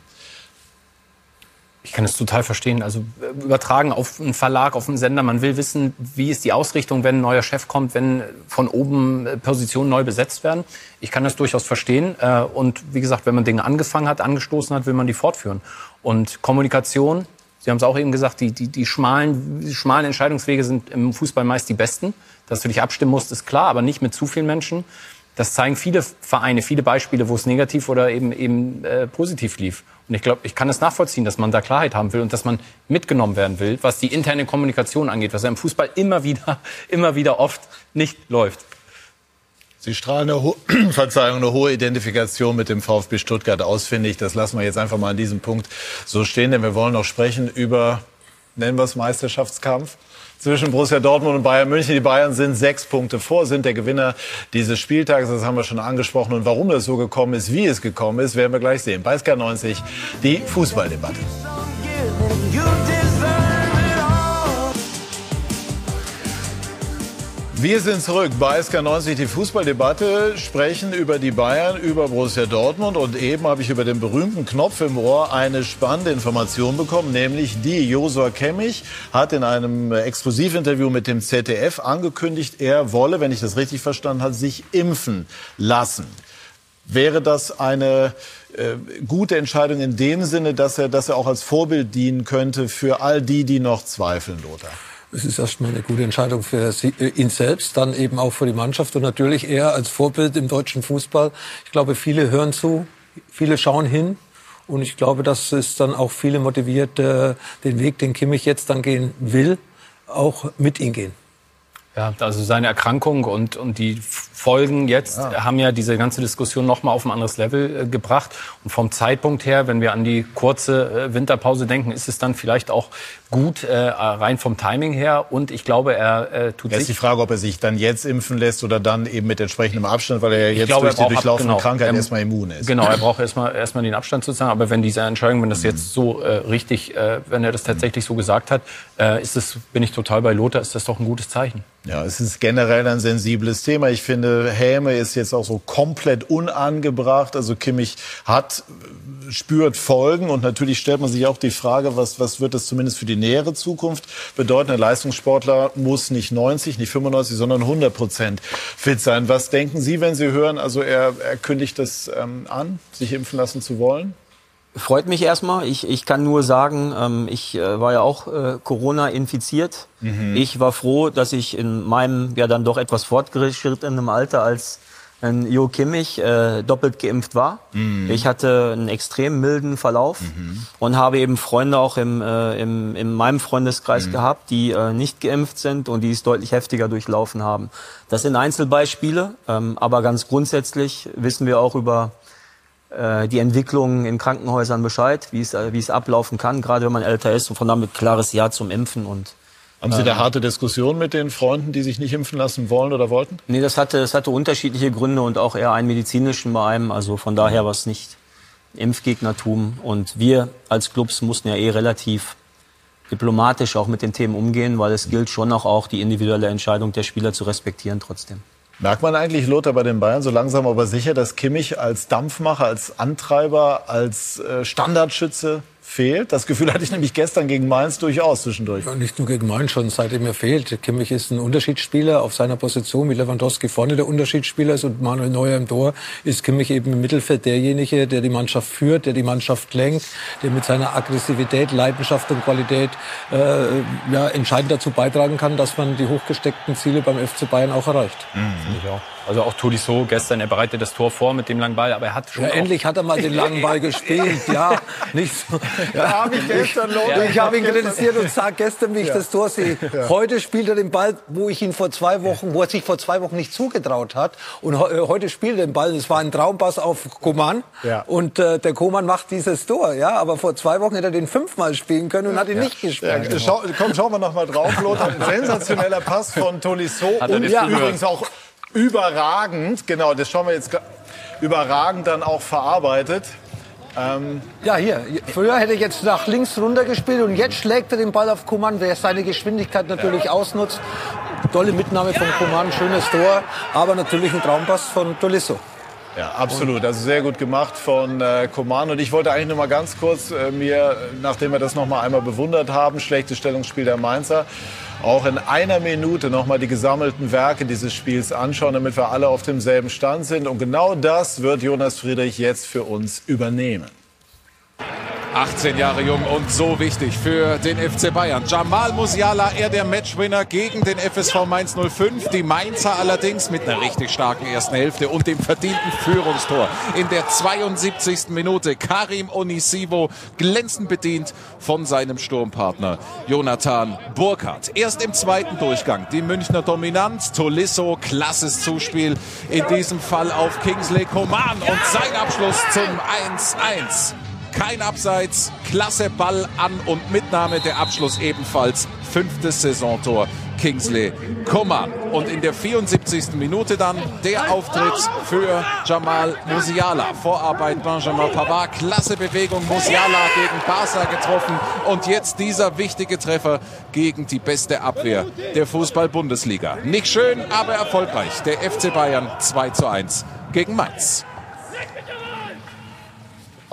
Ich kann es total verstehen. Also äh, übertragen auf einen Verlag, auf einen Sender. Man will wissen, wie ist die Ausrichtung, wenn ein neuer Chef kommt, wenn von oben äh, Positionen neu besetzt werden. Ich kann das durchaus verstehen. Äh, und wie gesagt, wenn man Dinge angefangen hat, angestoßen hat, will man die fortführen. Und Kommunikation, Sie haben es auch eben gesagt, die, die, die, schmalen, die schmalen Entscheidungswege sind im Fußball meist die besten. Dass du dich abstimmen musst, ist klar, aber nicht mit zu vielen Menschen. Das zeigen viele Vereine, viele Beispiele, wo es negativ oder eben, eben äh, positiv lief. Und ich glaube, ich kann es nachvollziehen, dass man da Klarheit haben will und dass man mitgenommen werden will, was die interne Kommunikation angeht, was ja im Fußball immer wieder, *laughs* immer wieder oft nicht läuft.
Sie strahlen eine, ho *clears throat* Verzeihung, eine hohe Identifikation mit dem VfB Stuttgart aus, finde ich. Das lassen wir jetzt einfach mal an diesem Punkt so stehen, denn wir wollen noch sprechen über, nennen wir es Meisterschaftskampf zwischen Borussia Dortmund und Bayern München. Die Bayern sind sechs Punkte vor, sind der Gewinner dieses Spieltags. Das haben wir schon angesprochen. Und warum das so gekommen ist, wie es gekommen ist, werden wir gleich sehen. Bei SK90 die Fußballdebatte. Wir sind zurück bei SK90, die Fußballdebatte, sprechen über die Bayern, über Borussia Dortmund und eben habe ich über den berühmten Knopf im Ohr eine spannende Information bekommen, nämlich die Josua Kemmich hat in einem Exklusivinterview mit dem ZDF angekündigt, er wolle, wenn ich das richtig verstanden habe, sich impfen lassen. Wäre das eine äh, gute Entscheidung in dem Sinne, dass er, dass er auch als Vorbild dienen könnte für all die, die noch zweifeln, Lothar?
Es ist erstmal eine gute Entscheidung für äh, ihn selbst, dann eben auch für die Mannschaft und natürlich er als Vorbild im deutschen Fußball. Ich glaube, viele hören zu, viele schauen hin. Und ich glaube, dass es dann auch viele motiviert, äh, den Weg, den Kimmich jetzt dann gehen will, auch mit ihm gehen.
Ja, also seine Erkrankung und, und die Folgen jetzt ja. haben ja diese ganze Diskussion noch mal auf ein anderes Level äh, gebracht. Und vom Zeitpunkt her, wenn wir an die kurze äh, Winterpause denken, ist es dann vielleicht auch gut, äh, rein vom Timing her. Und ich glaube, er äh, tut
sich...
ist
die Frage, ob er sich dann jetzt impfen lässt oder dann eben mit entsprechendem Abstand, weil er ja jetzt glaube, durch die durchlaufende genau, Krankheit er, erstmal immun ist.
Genau, er braucht erstmal, erstmal den Abstand sozusagen. Aber wenn diese Entscheidung, wenn das mhm. jetzt so äh, richtig, äh, wenn er das tatsächlich so gesagt hat, äh, ist es, bin ich total bei Lothar, ist das doch ein gutes Zeichen.
Ja, es ist generell ein sensibles Thema. Ich finde, Häme ist jetzt auch so komplett unangebracht. Also Kimmich hat, spürt Folgen und natürlich stellt man sich auch die Frage, was, was wird das zumindest für die nähere Zukunft bedeuten? Ein Leistungssportler muss nicht 90, nicht 95, sondern 100 Prozent fit sein. Was denken Sie, wenn Sie hören, also er, er kündigt das ähm, an, sich impfen lassen zu wollen?
Freut mich erstmal. Ich, ich kann nur sagen, ähm, ich äh, war ja auch äh, Corona infiziert. Mhm. Ich war froh, dass ich in meinem ja dann doch etwas fortgeschrittenen Alter als ein Jo Kimmich äh, doppelt geimpft war. Mhm. Ich hatte einen extrem milden Verlauf mhm. und habe eben Freunde auch im, äh, im, in meinem Freundeskreis mhm. gehabt, die äh, nicht geimpft sind und die es deutlich heftiger durchlaufen haben. Das sind Einzelbeispiele, ähm, aber ganz grundsätzlich wissen wir auch über die Entwicklung in Krankenhäusern Bescheid, wie es, äh, wie es ablaufen kann, gerade wenn man älter ist und von damit klares Ja zum Impfen und
haben Sie da ähm, harte Diskussionen mit den Freunden, die sich nicht impfen lassen wollen oder wollten?
Nee, das hatte, das hatte unterschiedliche Gründe und auch eher einen medizinischen bei einem. Also von daher war es nicht Impfgegnertum. Und wir als Clubs mussten ja eh relativ diplomatisch auch mit den Themen umgehen, weil es gilt schon auch, auch die individuelle Entscheidung der Spieler zu respektieren trotzdem.
Merkt man eigentlich, Lothar, bei den Bayern so langsam aber sicher, dass Kimmich als Dampfmacher, als Antreiber, als äh, Standardschütze fehlt. Das Gefühl hatte ich nämlich gestern gegen Mainz durchaus zwischendurch.
Ja, nicht nur gegen Mainz, schon seitdem er fehlt. Kimmich ist ein Unterschiedsspieler auf seiner Position, wie Lewandowski vorne der Unterschiedsspieler ist und Manuel Neuer im Tor, ist Kimmich eben im Mittelfeld derjenige, der die Mannschaft führt, der die Mannschaft lenkt, der mit seiner Aggressivität, Leidenschaft und Qualität äh, ja, entscheidend dazu beitragen kann, dass man die hochgesteckten Ziele beim FC Bayern auch erreicht.
Mhm. Finde ich auch. Also auch Tolisso gestern, er bereitet das Tor vor mit dem langen Ball, aber er hat schon.
Ja, endlich hat er mal den langen Ball gespielt, *laughs* ja. Nicht so. Ja, habe ich gestern ja. Ich habe ihn kritisiert und sage gestern, wie ich ja. das Tor sehe. Ja. Heute spielt er den Ball, wo ich ihn vor zwei Wochen, wo er sich vor zwei Wochen nicht zugetraut hat. Und äh, heute spielt er den Ball. Es war ein Traumpass auf Koman. Ja. Und äh, der Koman macht dieses Tor, ja. Aber vor zwei Wochen hätte er den fünfmal spielen können und hat ihn nicht gespielt.
Ja, schau, komm, schauen wir noch mal drauf, Lothar. Ein sensationeller Pass von Tolisso und übrigens auch überragend, genau, das schauen wir jetzt überragend dann auch verarbeitet.
Ähm ja, hier. Früher hätte ich jetzt nach links runter gespielt und jetzt schlägt er den Ball auf Kuman, der seine Geschwindigkeit natürlich ja. ausnutzt. Tolle Mitnahme von Kuman, schönes Tor, aber natürlich ein Traumpass von Tolisso.
Ja, absolut. Also sehr gut gemacht von äh, Coman. Und ich wollte eigentlich noch mal ganz kurz äh, mir, nachdem wir das noch mal einmal bewundert haben, schlechtes Stellungsspiel der Mainzer, auch in einer Minute noch mal die gesammelten Werke dieses Spiels anschauen, damit wir alle auf demselben Stand sind. Und genau das wird Jonas Friedrich jetzt für uns übernehmen.
18 Jahre jung und so wichtig für den FC Bayern. Jamal Musiala, er der Matchwinner gegen den FSV Mainz 05. Die Mainzer allerdings mit einer richtig starken ersten Hälfte und dem verdienten Führungstor. In der 72. Minute Karim Onisivo glänzend bedient von seinem Sturmpartner Jonathan Burkhardt. Erst im zweiten Durchgang die Münchner Dominanz. Tolisso, klasses Zuspiel. In diesem Fall auf Kingsley Coman und sein Abschluss zum 1-1 kein Abseits, klasse Ball an und Mitnahme, der Abschluss ebenfalls fünftes Saisontor Kingsley Coman. Und in der 74. Minute dann der Auftritt für Jamal Musiala. Vorarbeit Benjamin Pavard, klasse Bewegung, Musiala gegen Barca getroffen und jetzt dieser wichtige Treffer gegen die beste Abwehr der Fußball-Bundesliga. Nicht schön, aber erfolgreich. Der FC Bayern 2 zu 1 gegen Mainz.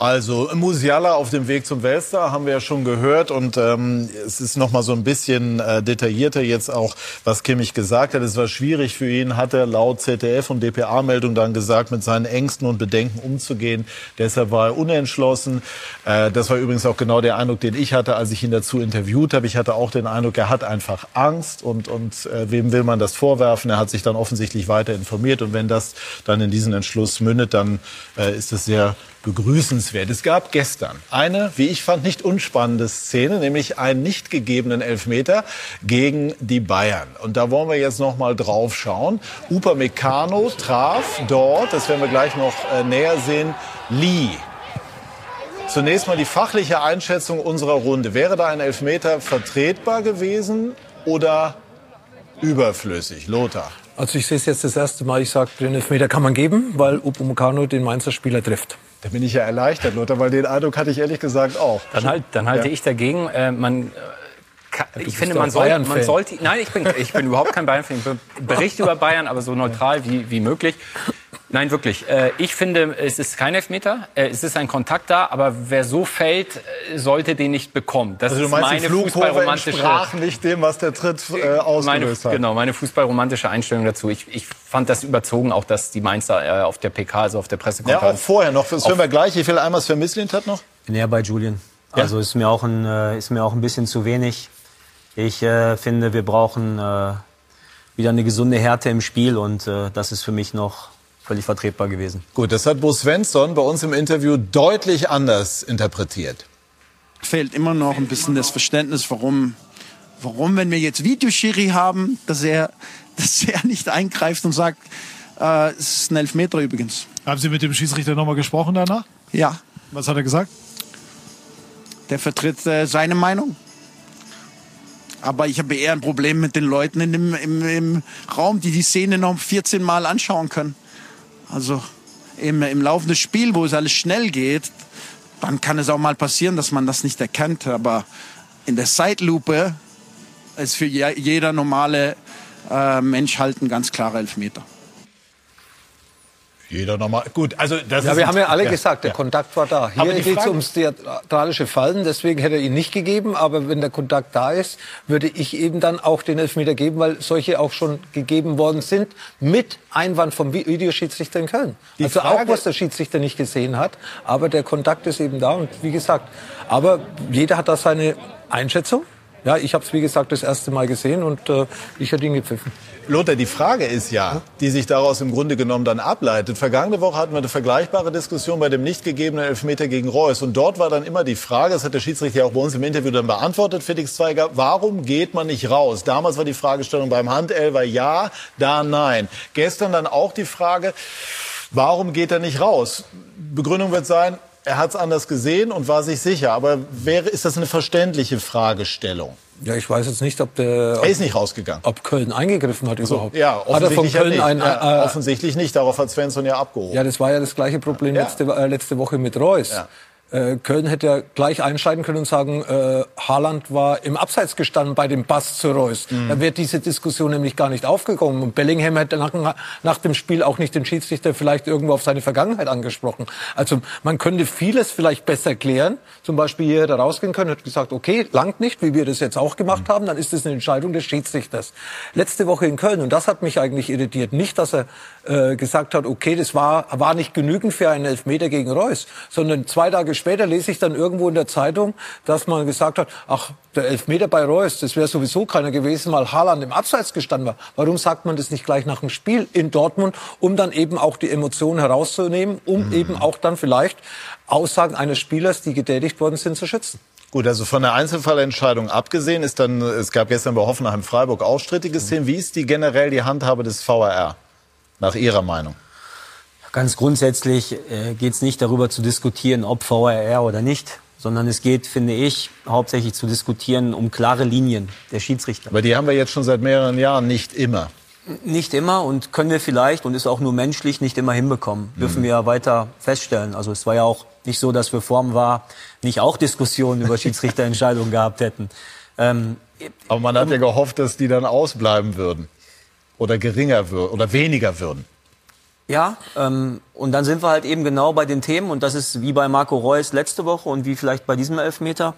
Also Musiala auf dem Weg zum Weltstar haben wir ja schon gehört und ähm, es ist noch mal so ein bisschen äh, detaillierter jetzt auch, was Kimmich gesagt hat. Es war schwierig für ihn, hat er laut ZDF und DPA-Meldung dann gesagt, mit seinen Ängsten und Bedenken umzugehen. Deshalb war er unentschlossen. Äh, das war übrigens auch genau der Eindruck, den ich hatte, als ich ihn dazu interviewt habe. Ich hatte auch den Eindruck, er hat einfach Angst und und äh, wem will man das vorwerfen? Er hat sich dann offensichtlich weiter informiert und wenn das dann in diesen Entschluss mündet, dann äh, ist es sehr begrüßenswert bemerkenswert. Es gab gestern eine, wie ich fand, nicht unspannende Szene, nämlich einen nicht gegebenen Elfmeter gegen die Bayern. Und da wollen wir jetzt noch mal drauf schauen. Upamecano traf dort, das werden wir gleich noch äh, näher sehen, Lee. Zunächst mal die fachliche Einschätzung unserer Runde. Wäre da ein Elfmeter vertretbar gewesen oder überflüssig? Lothar.
Also ich sehe es jetzt das erste Mal, ich sage, den Elfmeter kann man geben, weil Upamecano den Mainzer Spieler trifft.
Da bin ich ja erleichtert, Lothar, weil den Eindruck hatte ich ehrlich gesagt auch.
Dann, halt, dann halte
Ja.
ich dagegen. Äh, man, äh, ka- ich
bist
finde, man, soll, man sollte. Nein, ich bin, ich bin überhaupt kein Bayern-Fan. Ich be- berichte über Bayern, aber so neutral wie, wie möglich. Nein, wirklich. Äh, ich finde, es ist kein Elfmeter. Äh, es ist ein Kontakt da, aber wer so fällt, äh, sollte den nicht bekommen. Das
Also du
ist
meinst, die
meine fußballromantische
entsprach nicht dem, was der Tritt äh,
meine,
ausgelöst hat.
genau, meine fußballromantische Einstellung dazu. Ich, ich fand das überzogen, auch dass die Mainzer äh, auf der PK, also auf der
Ja, auch
Pressekonferenz,
vorher noch. Das hören wir gleich. Wie viel Eimers für Misslint hat noch?
bin eher bei Julian. Also ist mir auch ein, äh, ist mir auch ein bisschen zu wenig. Ich äh, finde, wir brauchen äh, wieder eine gesunde Härte im Spiel und äh, das ist für mich noch völlig vertretbar gewesen.
Gut, das hat Bo Svensson bei uns im Interview deutlich anders interpretiert.
fehlt immer noch ein bisschen das Verständnis, warum, warum wenn wir jetzt Videoschiri haben, dass er, *laughs* dass er nicht eingreift und sagt, äh, es ist ein Elfmeter übrigens.
Haben Sie mit dem Schiedsrichter nochmal gesprochen danach?
Ja,
Was hat er gesagt?
der vertritt äh, seine Meinung. Aber ich habe eher ein Problem mit den Leuten in dem, im, im Raum, die die Szene noch 14 Mal anschauen können. Also im, im Laufe des Spiels, wo es alles schnell geht, dann kann es auch mal passieren, dass man das nicht erkennt. Aber in der Zeitlupe ist für je, jeder normale äh, Mensch halt ein ganz klarer Elfmeter.
Jeder nochmal. Gut, also das
Ja, wir haben ja alle
ja.
gesagt, der
Ja.
Kontakt war da. Hier geht es ums theatralische Fallen, deswegen hätte er ihn nicht gegeben. Aber wenn der Kontakt da ist, würde ich eben dann auch den Elfmeter geben, weil solche auch schon gegeben worden sind mit Einwand vom Vi- Videoschiedsrichter in Köln.
Die
also
Frage-
auch, was der Schiedsrichter nicht gesehen hat. Aber der Kontakt ist eben da und wie gesagt, aber jeder hat da seine Einschätzung. Ja, ich habe es wie gesagt das erste Mal gesehen und äh, ich hätte ihn gepfiffen.
Lothar, die Frage ist ja, die sich daraus im Grunde genommen dann ableitet. Vergangene Woche hatten wir eine vergleichbare Diskussion bei dem nicht gegebenen Elfmeter gegen Reus. Und dort war dann immer die Frage, das hat der Schiedsrichter ja auch bei uns im Interview dann beantwortet, Felix Zweiger, warum geht man nicht raus? Damals war die Fragestellung beim Handelfer ja, da nein. Gestern dann auch die Frage, warum geht er nicht raus? Begründung wird sein, er hat es anders gesehen und war sich sicher. Aber wäre, ist das eine verständliche Fragestellung?
Ja, ich weiß jetzt nicht, ob der
Er ist nicht rausgegangen.
ob Köln eingegriffen hat überhaupt.
Ja,
hat er von
offensichtlich ja
Köln
nicht.
ein,
ja,
äh,
offensichtlich nicht. Darauf hat Svensson ja abgehoben.
Ja, das war ja das gleiche Problem
Ja.
letzte, äh, letzte Woche mit Reus.
Ja.
Äh, Köln hätte ja gleich einschalten können und sagen, äh, Haaland war im Abseits gestanden bei dem Pass zu Reus.
Mhm.
Dann wäre diese Diskussion nämlich gar nicht aufgekommen. Und Bellingham hätte nach, nach dem Spiel auch nicht den Schiedsrichter vielleicht irgendwo auf seine Vergangenheit angesprochen. Also man könnte vieles vielleicht besser klären. Zum Beispiel hier hätte er rausgehen können und gesagt, okay, langt nicht, wie wir das jetzt auch gemacht haben, dann ist das eine Entscheidung des Schiedsrichters. Letzte Woche in Köln, und das hat mich eigentlich irritiert, nicht, dass er äh, gesagt hat, okay, das war, war nicht genügend für einen Elfmeter gegen Reus, sondern zwei Tage später lese ich dann irgendwo in der Zeitung, dass man gesagt hat, ach, der Elfmeter bei Reus, das wäre sowieso keiner gewesen, weil Haaland im Abseits gestanden war. Warum sagt man das nicht gleich nach dem Spiel in Dortmund, um dann eben auch die Emotionen herauszunehmen, um eben auch dann vielleicht Aussagen eines Spielers, die getätigt worden sind, zu schützen?
Gut, also von der Einzelfallentscheidung abgesehen ist dann, es gab gestern bei Hoffenheim-Freiburg auch strittige Szenen. Wie ist die generell die Handhabe des VAR? Nach Ihrer Meinung?
Ganz grundsätzlich äh, geht es nicht darüber zu diskutieren, ob VAR oder nicht, sondern es geht, finde ich, hauptsächlich zu diskutieren um klare Linien der Schiedsrichter.
Aber die haben wir jetzt schon seit mehreren Jahren nicht immer.
Nicht immer und können wir vielleicht, und ist auch nur menschlich, nicht immer hinbekommen. Dürfen wir ja weiter feststellen. Also es war ja auch nicht so, dass wir vorm war, nicht auch Diskussionen über Schiedsrichterentscheidungen *laughs* gehabt hätten. Ähm,
Aber man hat ja gehofft, dass die dann ausbleiben würden. Oder geringer würden. Oder weniger würden.
Ja, ähm, und dann sind wir halt eben genau bei den Themen und das ist wie bei Marco Reus letzte Woche und wie vielleicht bei diesem Elfmeter,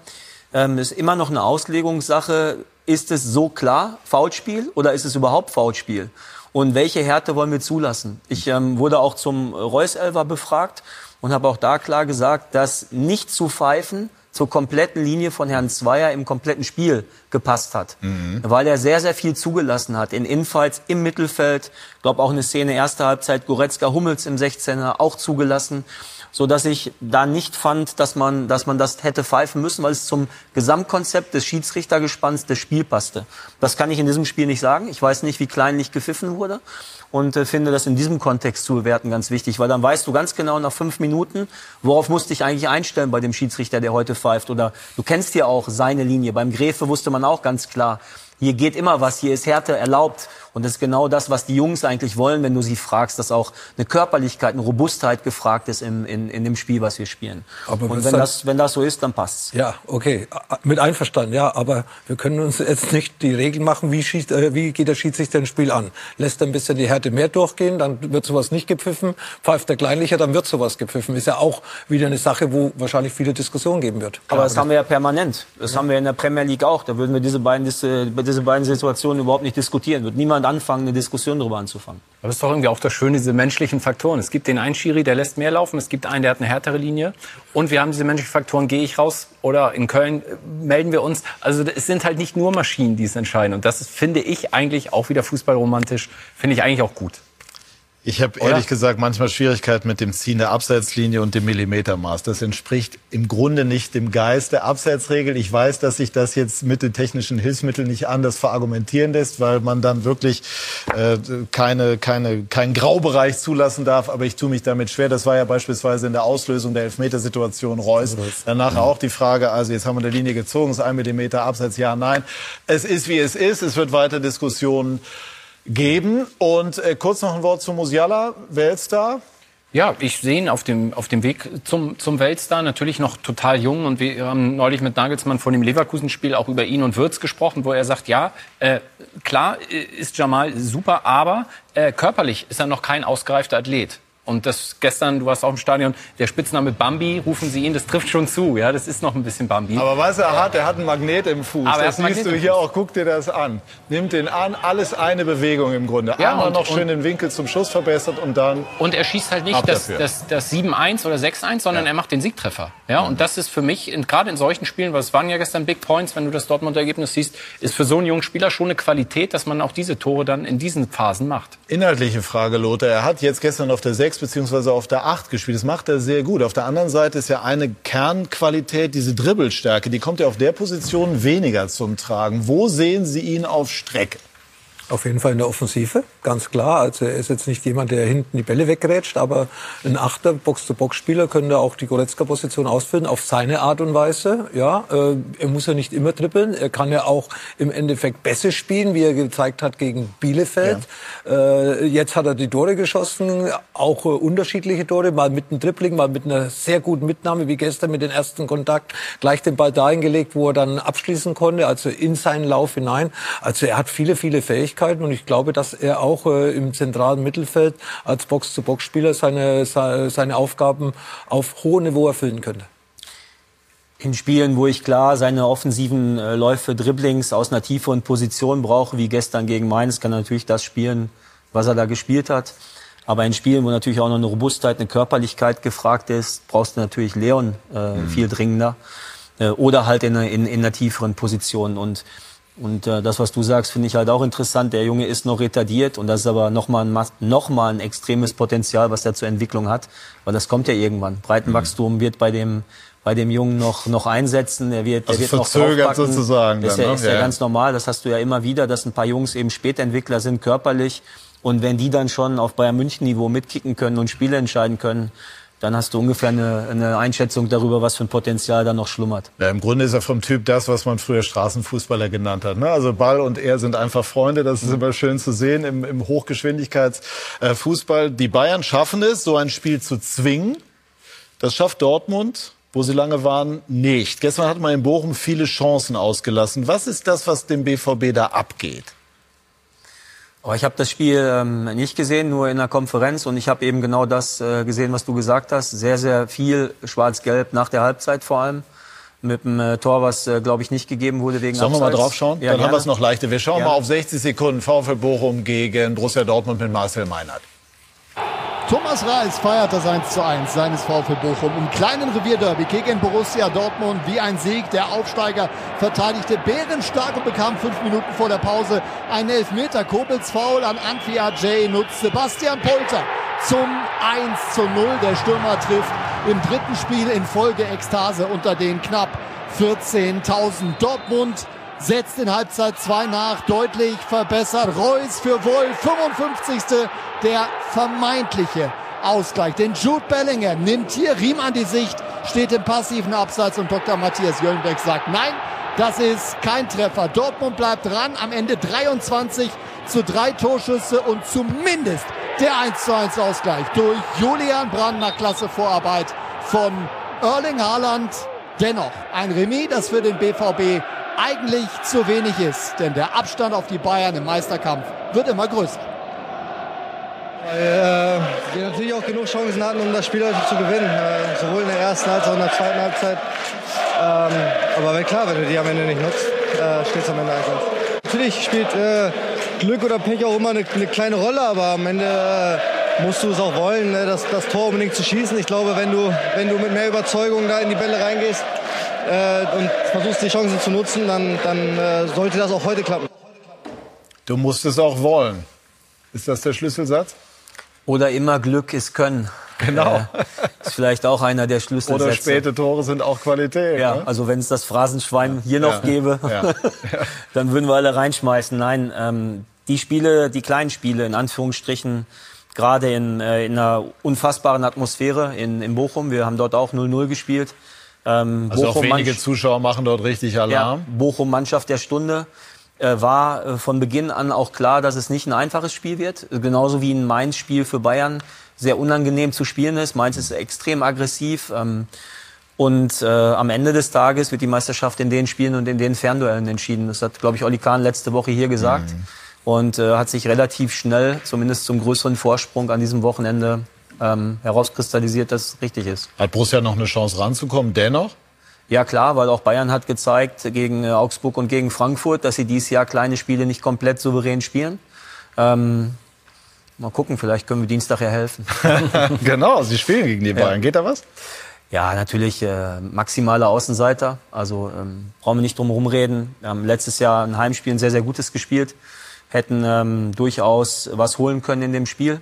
ähm, ist immer noch eine Auslegungssache. Ist es so klar Foulspiel oder ist es überhaupt Foulspiel? Und welche Härte wollen wir zulassen? Ich ähm, wurde auch zum Reus-Elfer befragt und habe auch da klar gesagt, dass nicht zu pfeifen zur kompletten Linie von Herrn Zweier im kompletten Spiel gepasst hat. Weil er sehr, sehr viel zugelassen hat. In Infights, im Mittelfeld. Ich glaube auch eine Szene erste Halbzeit, Goretzka Hummels im 16er auch zugelassen. So dass ich da nicht fand, dass man, dass man das hätte pfeifen müssen, weil es zum Gesamtkonzept des Schiedsrichtergespanns des Spiel passte. Das kann ich in diesem Spiel nicht sagen. Ich weiß nicht, wie kleinlich gepfiffen wurde und äh, finde das in diesem Kontext zu bewerten ganz wichtig, weil dann weißt du ganz genau nach fünf Minuten, worauf musste ich eigentlich einstellen bei dem Schiedsrichter, der heute pfeift. Oder du kennst ja auch seine Linie. Beim Gräfe wusste man auch ganz klar, hier geht immer was, hier ist Härte erlaubt. Und das ist genau das, was die Jungs eigentlich wollen, wenn du sie fragst, dass auch eine Körperlichkeit, eine Robustheit gefragt ist im, in, in dem Spiel, was wir spielen. Aber und wenn das, wenn das so ist, dann passt's.
Ja, okay, mit einverstanden, ja. Aber wir können uns jetzt nicht die Regeln machen, wie, schießt, äh, wie geht der Schiedsrichter ein Spiel an. Lässt er ein bisschen die Härte mehr durchgehen, dann wird sowas nicht gepfiffen. Pfeift er kleinlicher, dann wird sowas gepfiffen. Ist ja auch wieder eine Sache, wo wahrscheinlich viele Diskussionen geben wird.
Aber das haben wir ja permanent. Das ja. haben wir in der Premier League auch. Da würden wir diese beiden, diese, beiden Situationen überhaupt nicht diskutieren. Wird niemand anfangen, eine Diskussion darüber anzufangen.
Aber das ist doch irgendwie auch das Schöne, diese menschlichen Faktoren. Es gibt den einen Schiri, der lässt mehr laufen, es gibt einen, der hat eine härtere Linie. Und wir haben diese menschlichen Faktoren, gehe ich raus oder in Köln äh, melden wir uns. Also es sind halt nicht nur Maschinen, die es entscheiden. Und das ist, finde ich eigentlich auch wieder fußballromantisch, finde ich eigentlich auch gut.
Ich habe ehrlich gesagt manchmal Schwierigkeiten mit dem Ziehen der Abseitslinie und dem Millimetermaß. Das entspricht im Grunde nicht dem Geist der Abseitsregel. Ich weiß, dass sich das jetzt mit den technischen Hilfsmitteln nicht anders verargumentieren lässt, weil man dann wirklich äh, keine, keine, keinen Graubereich zulassen darf. Aber ich tue mich damit schwer. Das war ja beispielsweise in der Auslösung der Elfmetersituation Reus. Danach auch die Frage, also jetzt haben wir eine Linie gezogen, ist ein Millimeter Abseits, ja, nein. Es ist, wie es ist. Es wird weiter Diskussionen geben. Und äh, kurz noch ein Wort zu Musiala, Weltstar.
Ja, ich sehe ihn auf dem, auf dem Weg zum, zum Weltstar, natürlich noch total jung. Und wir haben neulich mit Nagelsmann vor dem Leverkusen-Spiel auch über ihn und Würz gesprochen, wo er sagt, ja, äh, klar äh, ist Jamal super, aber äh, körperlich ist er noch kein ausgereifter Athlet. Und das gestern, du warst auch im Stadion, der Spitzname Bambi, rufen sie ihn, das trifft schon zu. Ja, das ist noch ein bisschen Bambi.
Aber was er hat, er hat einen Magnet im Fuß. Aber das siehst du hier auch, guck dir das an. Nimmt den an, alles eine Bewegung im Grunde. Ja, Einmal und, noch schön den Winkel zum Schuss verbessert und dann.
Und er schießt halt nicht das, das, das 7-1 oder 6-1, sondern ja. er macht den Siegtreffer. Ja, und das ist für mich, gerade in solchen Spielen, weil es waren ja gestern Big Points, wenn du das Dortmund-Ergebnis siehst, ist für so einen jungen Spieler schon eine Qualität, dass man auch diese Tore dann in diesen Phasen macht.
Inhaltliche Frage, Lothar. Er hat jetzt gestern auf der 6 bzw. auf der der 8 gespielt. Das macht er sehr gut. Auf der anderen Seite ist ja eine Kernqualität diese Dribbelstärke. Die kommt ja auf der Position weniger zum Tragen. Wo sehen Sie ihn auf Strecke?
Auf jeden Fall in der Offensive, ganz klar. Also er ist jetzt nicht jemand, der hinten die Bälle wegrätscht, aber ein Achter, Box-to-Box-Spieler könnte auch die Goretzka-Position ausfüllen, auf seine Art und Weise. Ja, äh, er muss ja nicht immer trippeln. Er kann ja auch im Endeffekt besser spielen, wie er gezeigt hat gegen Bielefeld. Ja. Äh, jetzt hat er die Tore geschossen, auch äh, unterschiedliche Tore, mal mit einem Dribbling, mal mit einer sehr guten Mitnahme, wie gestern mit dem ersten Kontakt, gleich den Ball dahin gelegt, wo er dann abschließen konnte, also in seinen Lauf hinein. Also er hat viele, viele Fähigkeiten. Möglichkeiten und ich glaube, dass er auch äh, im zentralen Mittelfeld als Box-zu-Box-Spieler seine, seine Aufgaben auf hohem Niveau erfüllen könnte.
In Spielen, wo ich klar seine offensiven äh, Läufe, Dribblings aus einer tieferen Position brauche, wie gestern gegen Mainz, kann er natürlich das spielen, was er da gespielt hat. Aber in Spielen, wo natürlich auch noch eine Robustheit, eine Körperlichkeit gefragt ist, brauchst du natürlich Leon äh, mhm. viel dringender. Äh, oder halt in, in, in einer tieferen Position. Und und äh, das, was du sagst, finde ich halt auch interessant. Der Junge ist noch retardiert und das ist aber nochmal ein, noch mal ein extremes Potenzial, was er zur Entwicklung hat. Weil das kommt ja irgendwann. Breitenwachstum mhm. wird bei dem bei dem Jungen noch noch einsetzen. Er wird,
also
er wird
verzögert noch sozusagen.
Das ist, ja, ne? ist ja, ja ganz normal. Das hast du ja immer wieder, dass ein paar Jungs eben Spätentwickler sind körperlich und wenn die dann schon auf Bayern München Niveau mitkicken können und Spiele entscheiden können, dann hast du ungefähr eine, eine, Einschätzung darüber, was für ein Potenzial da noch schlummert.
Ja, Im Grunde ist er vom Typ das, was man früher Straßenfußballer genannt hat. Ne? Also Ball und er sind einfach Freunde. Das ist immer schön zu sehen im, im Hochgeschwindigkeitsfußball. Die Bayern schaffen es, so ein Spiel zu zwingen. Das schafft Dortmund wo sie lange waren, nicht. Gestern hat man in Bochum viele Chancen ausgelassen. Was ist das, was dem BVB da abgeht?
Oh, ich habe das Spiel ähm, nicht gesehen, nur in der Konferenz und ich habe eben genau das äh, gesehen, was du gesagt hast. Sehr, sehr viel Schwarz-Gelb nach der Halbzeit vor allem. Mit dem äh, Tor, was, äh, glaube ich, nicht gegeben wurde wegen
Sollen Abseits. wir mal drauf schauen? Ja, Dann gerne. haben wir es noch leichter. Wir schauen gerne. mal auf 60 Sekunden VfL Bochum gegen Borussia Dortmund mit Marcel Meinert.
Thomas Reis feiert das 1 zu 1 seines VfL Bochum im kleinen Revierderby gegen Borussia Dortmund wie ein Sieg. Der Aufsteiger verteidigte bärenstark und bekam fünf Minuten vor der Pause einen Elfmeter. Kobels Foul an Antwi Ajay nutzt Sebastian Polter zum 1 zu 0. Der Stürmer trifft im dritten Spiel in Folge Ekstase unter den knapp 14.000. Dortmund setzt in Halbzeit 2 nach, deutlich verbessert. Reus für Wolf, 55. Der vermeintliche Ausgleich. Denn Jude Bellinger nimmt hier Riem an die Sicht, steht im passiven Abseits und Dr. Matthias Jöllenbeck sagt, nein, das ist kein Treffer. Dortmund bleibt dran, am Ende 23 zu drei Torschüsse und zumindest der 1 zu 1 Ausgleich durch Julian Brand nach Klasse Vorarbeit von Erling Haaland. Dennoch ein Remis, das für den BVB eigentlich zu wenig ist, denn der Abstand auf die Bayern im Meisterkampf wird immer größer.
Weil äh, wir natürlich auch genug Chancen hatten, um das Spiel heute zu gewinnen, äh, sowohl in der ersten als auch in der zweiten Halbzeit. Ähm, aber klar, wenn du die am Ende nicht nutzt, äh, steht es am Ende 1 Natürlich spielt äh, Glück oder Pech auch immer eine, eine kleine Rolle, aber am Ende äh, musst du es auch wollen, ne, das, das Tor unbedingt zu schießen. Ich glaube, wenn du, wenn du mit mehr Überzeugung da in die Bälle reingehst äh, und versuchst die Chancen zu nutzen, dann, dann äh, sollte das auch heute klappen.
Du musst es auch wollen. Ist das der Schlüsselsatz?
Oder immer Glück ist Können.
Genau.
Äh, ist vielleicht auch einer der Schlüsselsätze.
Oder späte Tore sind auch Qualität.
Ja,
ne?
also wenn es das Phrasenschwein hier noch
Ja.
gäbe, *laughs*
Ja.
dann würden wir alle reinschmeißen. Nein, ähm, die Spiele, die kleinen Spiele in Anführungsstrichen, gerade in, äh, in einer unfassbaren Atmosphäre in, in Bochum. Wir haben dort auch 0-0 gespielt. Ähm,
Also auch
Bochum
wenige
Mann-
Zuschauer machen dort richtig
ja,
Alarm.
Bochum Mannschaft der Stunde äh, war äh, von Beginn an auch klar, dass es nicht ein einfaches Spiel wird. Genauso wie ein Mainz-Spiel für Bayern sehr unangenehm zu spielen ist. Mainz ist extrem aggressiv. Ähm, und äh, am Ende des Tages wird die Meisterschaft in den Spielen und in den Fernduellen entschieden. Das hat, glaube ich, Olli Kahn letzte Woche hier gesagt. Und äh, hat sich relativ schnell, zumindest zum größeren Vorsprung an diesem Wochenende, ähm, herauskristallisiert, dass es richtig ist.
Hat Borussia noch eine Chance ranzukommen? Dennoch?
Ja klar, weil auch Bayern hat gezeigt gegen äh, Augsburg und gegen Frankfurt, dass sie dieses Jahr kleine Spiele nicht komplett souverän spielen. Ähm, mal gucken, vielleicht können wir Dienstag ja helfen. *laughs* *laughs*
genau, sie spielen gegen die Bayern. Geht da was?
Ja, natürlich äh, maximale Außenseiter. Also ähm, brauchen wir nicht drum herum reden. Wir haben letztes Jahr ein Heimspiel ein sehr, sehr gutes gespielt. Hätten ähm, durchaus was holen können in dem Spiel.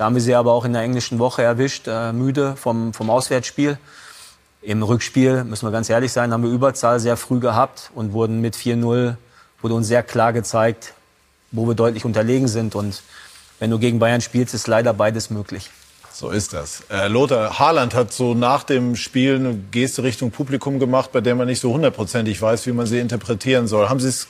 Da haben wir sie aber auch in der englischen Woche erwischt, äh, müde vom, vom Auswärtsspiel. Im Rückspiel, müssen wir ganz ehrlich sein, haben wir Überzahl sehr früh gehabt und wurden mit 4-0, wurde uns sehr klar gezeigt, wo wir deutlich unterlegen sind. Und wenn du gegen Bayern spielst, ist leider beides möglich.
So ist das. Äh, Lothar, Haaland hat so nach dem Spiel eine Geste Richtung Publikum gemacht, bei der man nicht so hundertprozentig weiß, wie man sie interpretieren soll. Haben Sie es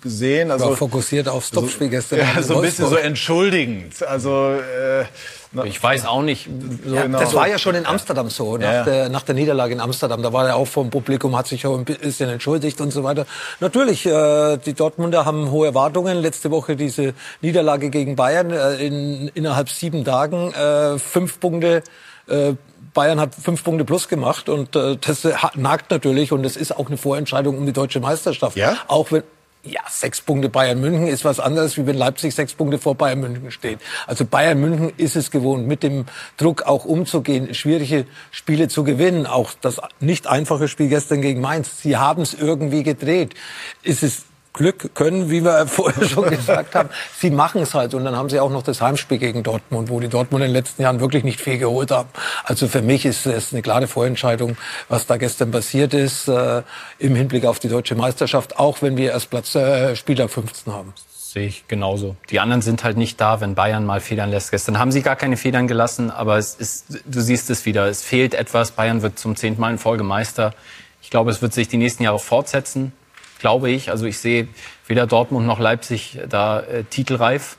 gesehen?
Also, war fokussiert aufs Topspiel gestern.
Ja, so ein bisschen so entschuldigend. Also äh, na-
Ich weiß auch nicht. So
Ja,
genau.
Das war ja schon in Amsterdam so, nach,
Ja.
der, nach der Niederlage in Amsterdam. Da war er auch vom Publikum, hat sich auch ein bisschen entschuldigt und so weiter. Natürlich, äh, die Dortmunder haben hohe Erwartungen. Letzte Woche diese Niederlage gegen Bayern äh, in, innerhalb sieben Tagen, äh, fünf Punkte. Äh, Bayern hat fünf Punkte plus gemacht und äh, das nagt natürlich und es ist auch eine Vorentscheidung um die deutsche Meisterschaft.
Ja?
Auch wenn ja, sechs Punkte Bayern München ist was anderes, wie wenn Leipzig sechs Punkte vor Bayern München steht. Also Bayern München ist es gewohnt, mit dem Druck auch umzugehen, schwierige Spiele zu gewinnen. Auch das nicht einfache Spiel gestern gegen Mainz. Sie haben es irgendwie gedreht. Ist es Glück können, wie wir *laughs* vorher schon gesagt haben. Sie machen es halt. Und dann haben sie auch noch das Heimspiel gegen Dortmund, wo die Dortmund in den letzten Jahren wirklich nicht viel geholt haben. Also für mich ist es eine klare Vorentscheidung, was da gestern passiert ist, äh, im Hinblick auf die deutsche Meisterschaft, auch wenn wir erst Platz äh, Spieler 15 haben.
Sehe ich genauso. Die anderen sind halt nicht da, wenn Bayern mal Federn lässt. Gestern haben sie gar keine Federn gelassen, aber es ist, du siehst es wieder. Es fehlt etwas. Bayern wird zum zehnten Mal in Folge Meister. Ich glaube, es wird sich die nächsten Jahre fortsetzen. Glaube ich. Also ich sehe weder Dortmund noch Leipzig da äh, titelreif.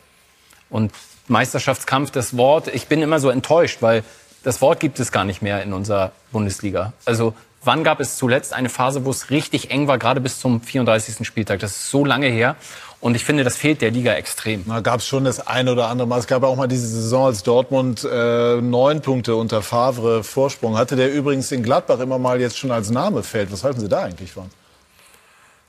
Und Meisterschaftskampf, das Wort, ich bin immer so enttäuscht, weil das Wort gibt es gar nicht mehr in unserer Bundesliga. Also wann gab es zuletzt eine Phase, wo es richtig eng war, gerade bis zum 34. Spieltag? Das ist so lange her. Und ich finde, das fehlt der Liga extrem.
Da gab es schon das ein oder andere Mal. Es gab auch mal diese Saison, als Dortmund äh, neun Punkte unter Favre Vorsprung hatte, der übrigens in Gladbach immer mal jetzt schon als Name fällt. Was halten Sie da eigentlich von?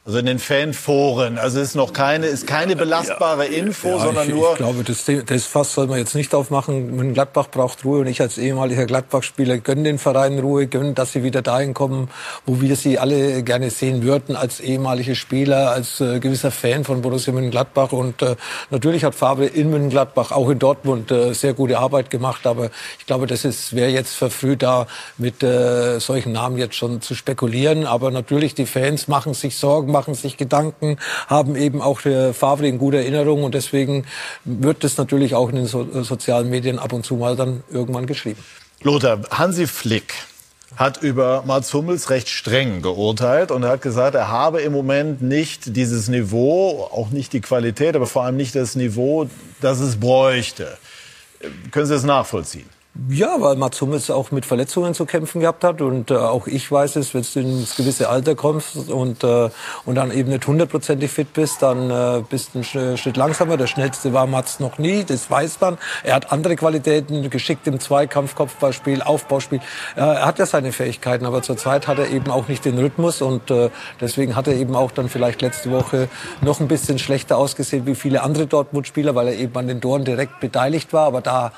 Also in den Fanforen. Also ist noch keine, ist keine belastbare Info,
Ja,
sondern
ich,
nur.
Ich glaube, das, das Fass soll man jetzt nicht aufmachen. München Gladbach braucht Ruhe und ich als ehemaliger Gladbach-Spieler gönne den Verein Ruhe, gönne, dass sie wieder dahin kommen, wo wir sie alle gerne sehen würden, als ehemalige Spieler, als äh, gewisser Fan von Borussia Mönchengladbach. Und äh, natürlich hat Fabre in Mönchengladbach, auch in Dortmund, äh, sehr gute Arbeit gemacht. Aber ich glaube, das ist wäre jetzt verfrüht, da mit äh, solchen Namen jetzt schon zu spekulieren. Aber natürlich, die Fans machen sich Sorgen, machen sich Gedanken, haben eben auch äh, Favre in guter Erinnerung. Und deswegen wird das natürlich auch in den so äh, sozialen Medien ab und zu mal dann irgendwann geschrieben.
Lothar, Hansi Flick hat über Mats Hummels recht streng geurteilt und hat gesagt, er habe im Moment nicht dieses Niveau, auch nicht die Qualität, aber vor allem nicht das Niveau, das es bräuchte. Können Sie das nachvollziehen?
Ja, weil Mats Hummels auch mit Verletzungen zu kämpfen gehabt hat und äh, auch ich weiß es, wenn du ins gewisse Alter kommst und, äh, und dann eben nicht hundertprozentig fit bist, dann äh, bist du einen Sch- Schritt langsamer. Der schnellste war Mats noch nie, das weiß man. Er hat andere Qualitäten, geschickt im Zweikampf, Kopfballspiel, Aufbauspiel. Äh, er hat ja seine Fähigkeiten, aber zurzeit hat er eben auch nicht den Rhythmus und äh, deswegen hat er eben auch dann vielleicht letzte Woche noch ein bisschen schlechter ausgesehen wie viele andere Dortmund-Spieler, weil er eben an den Toren direkt beteiligt war, aber da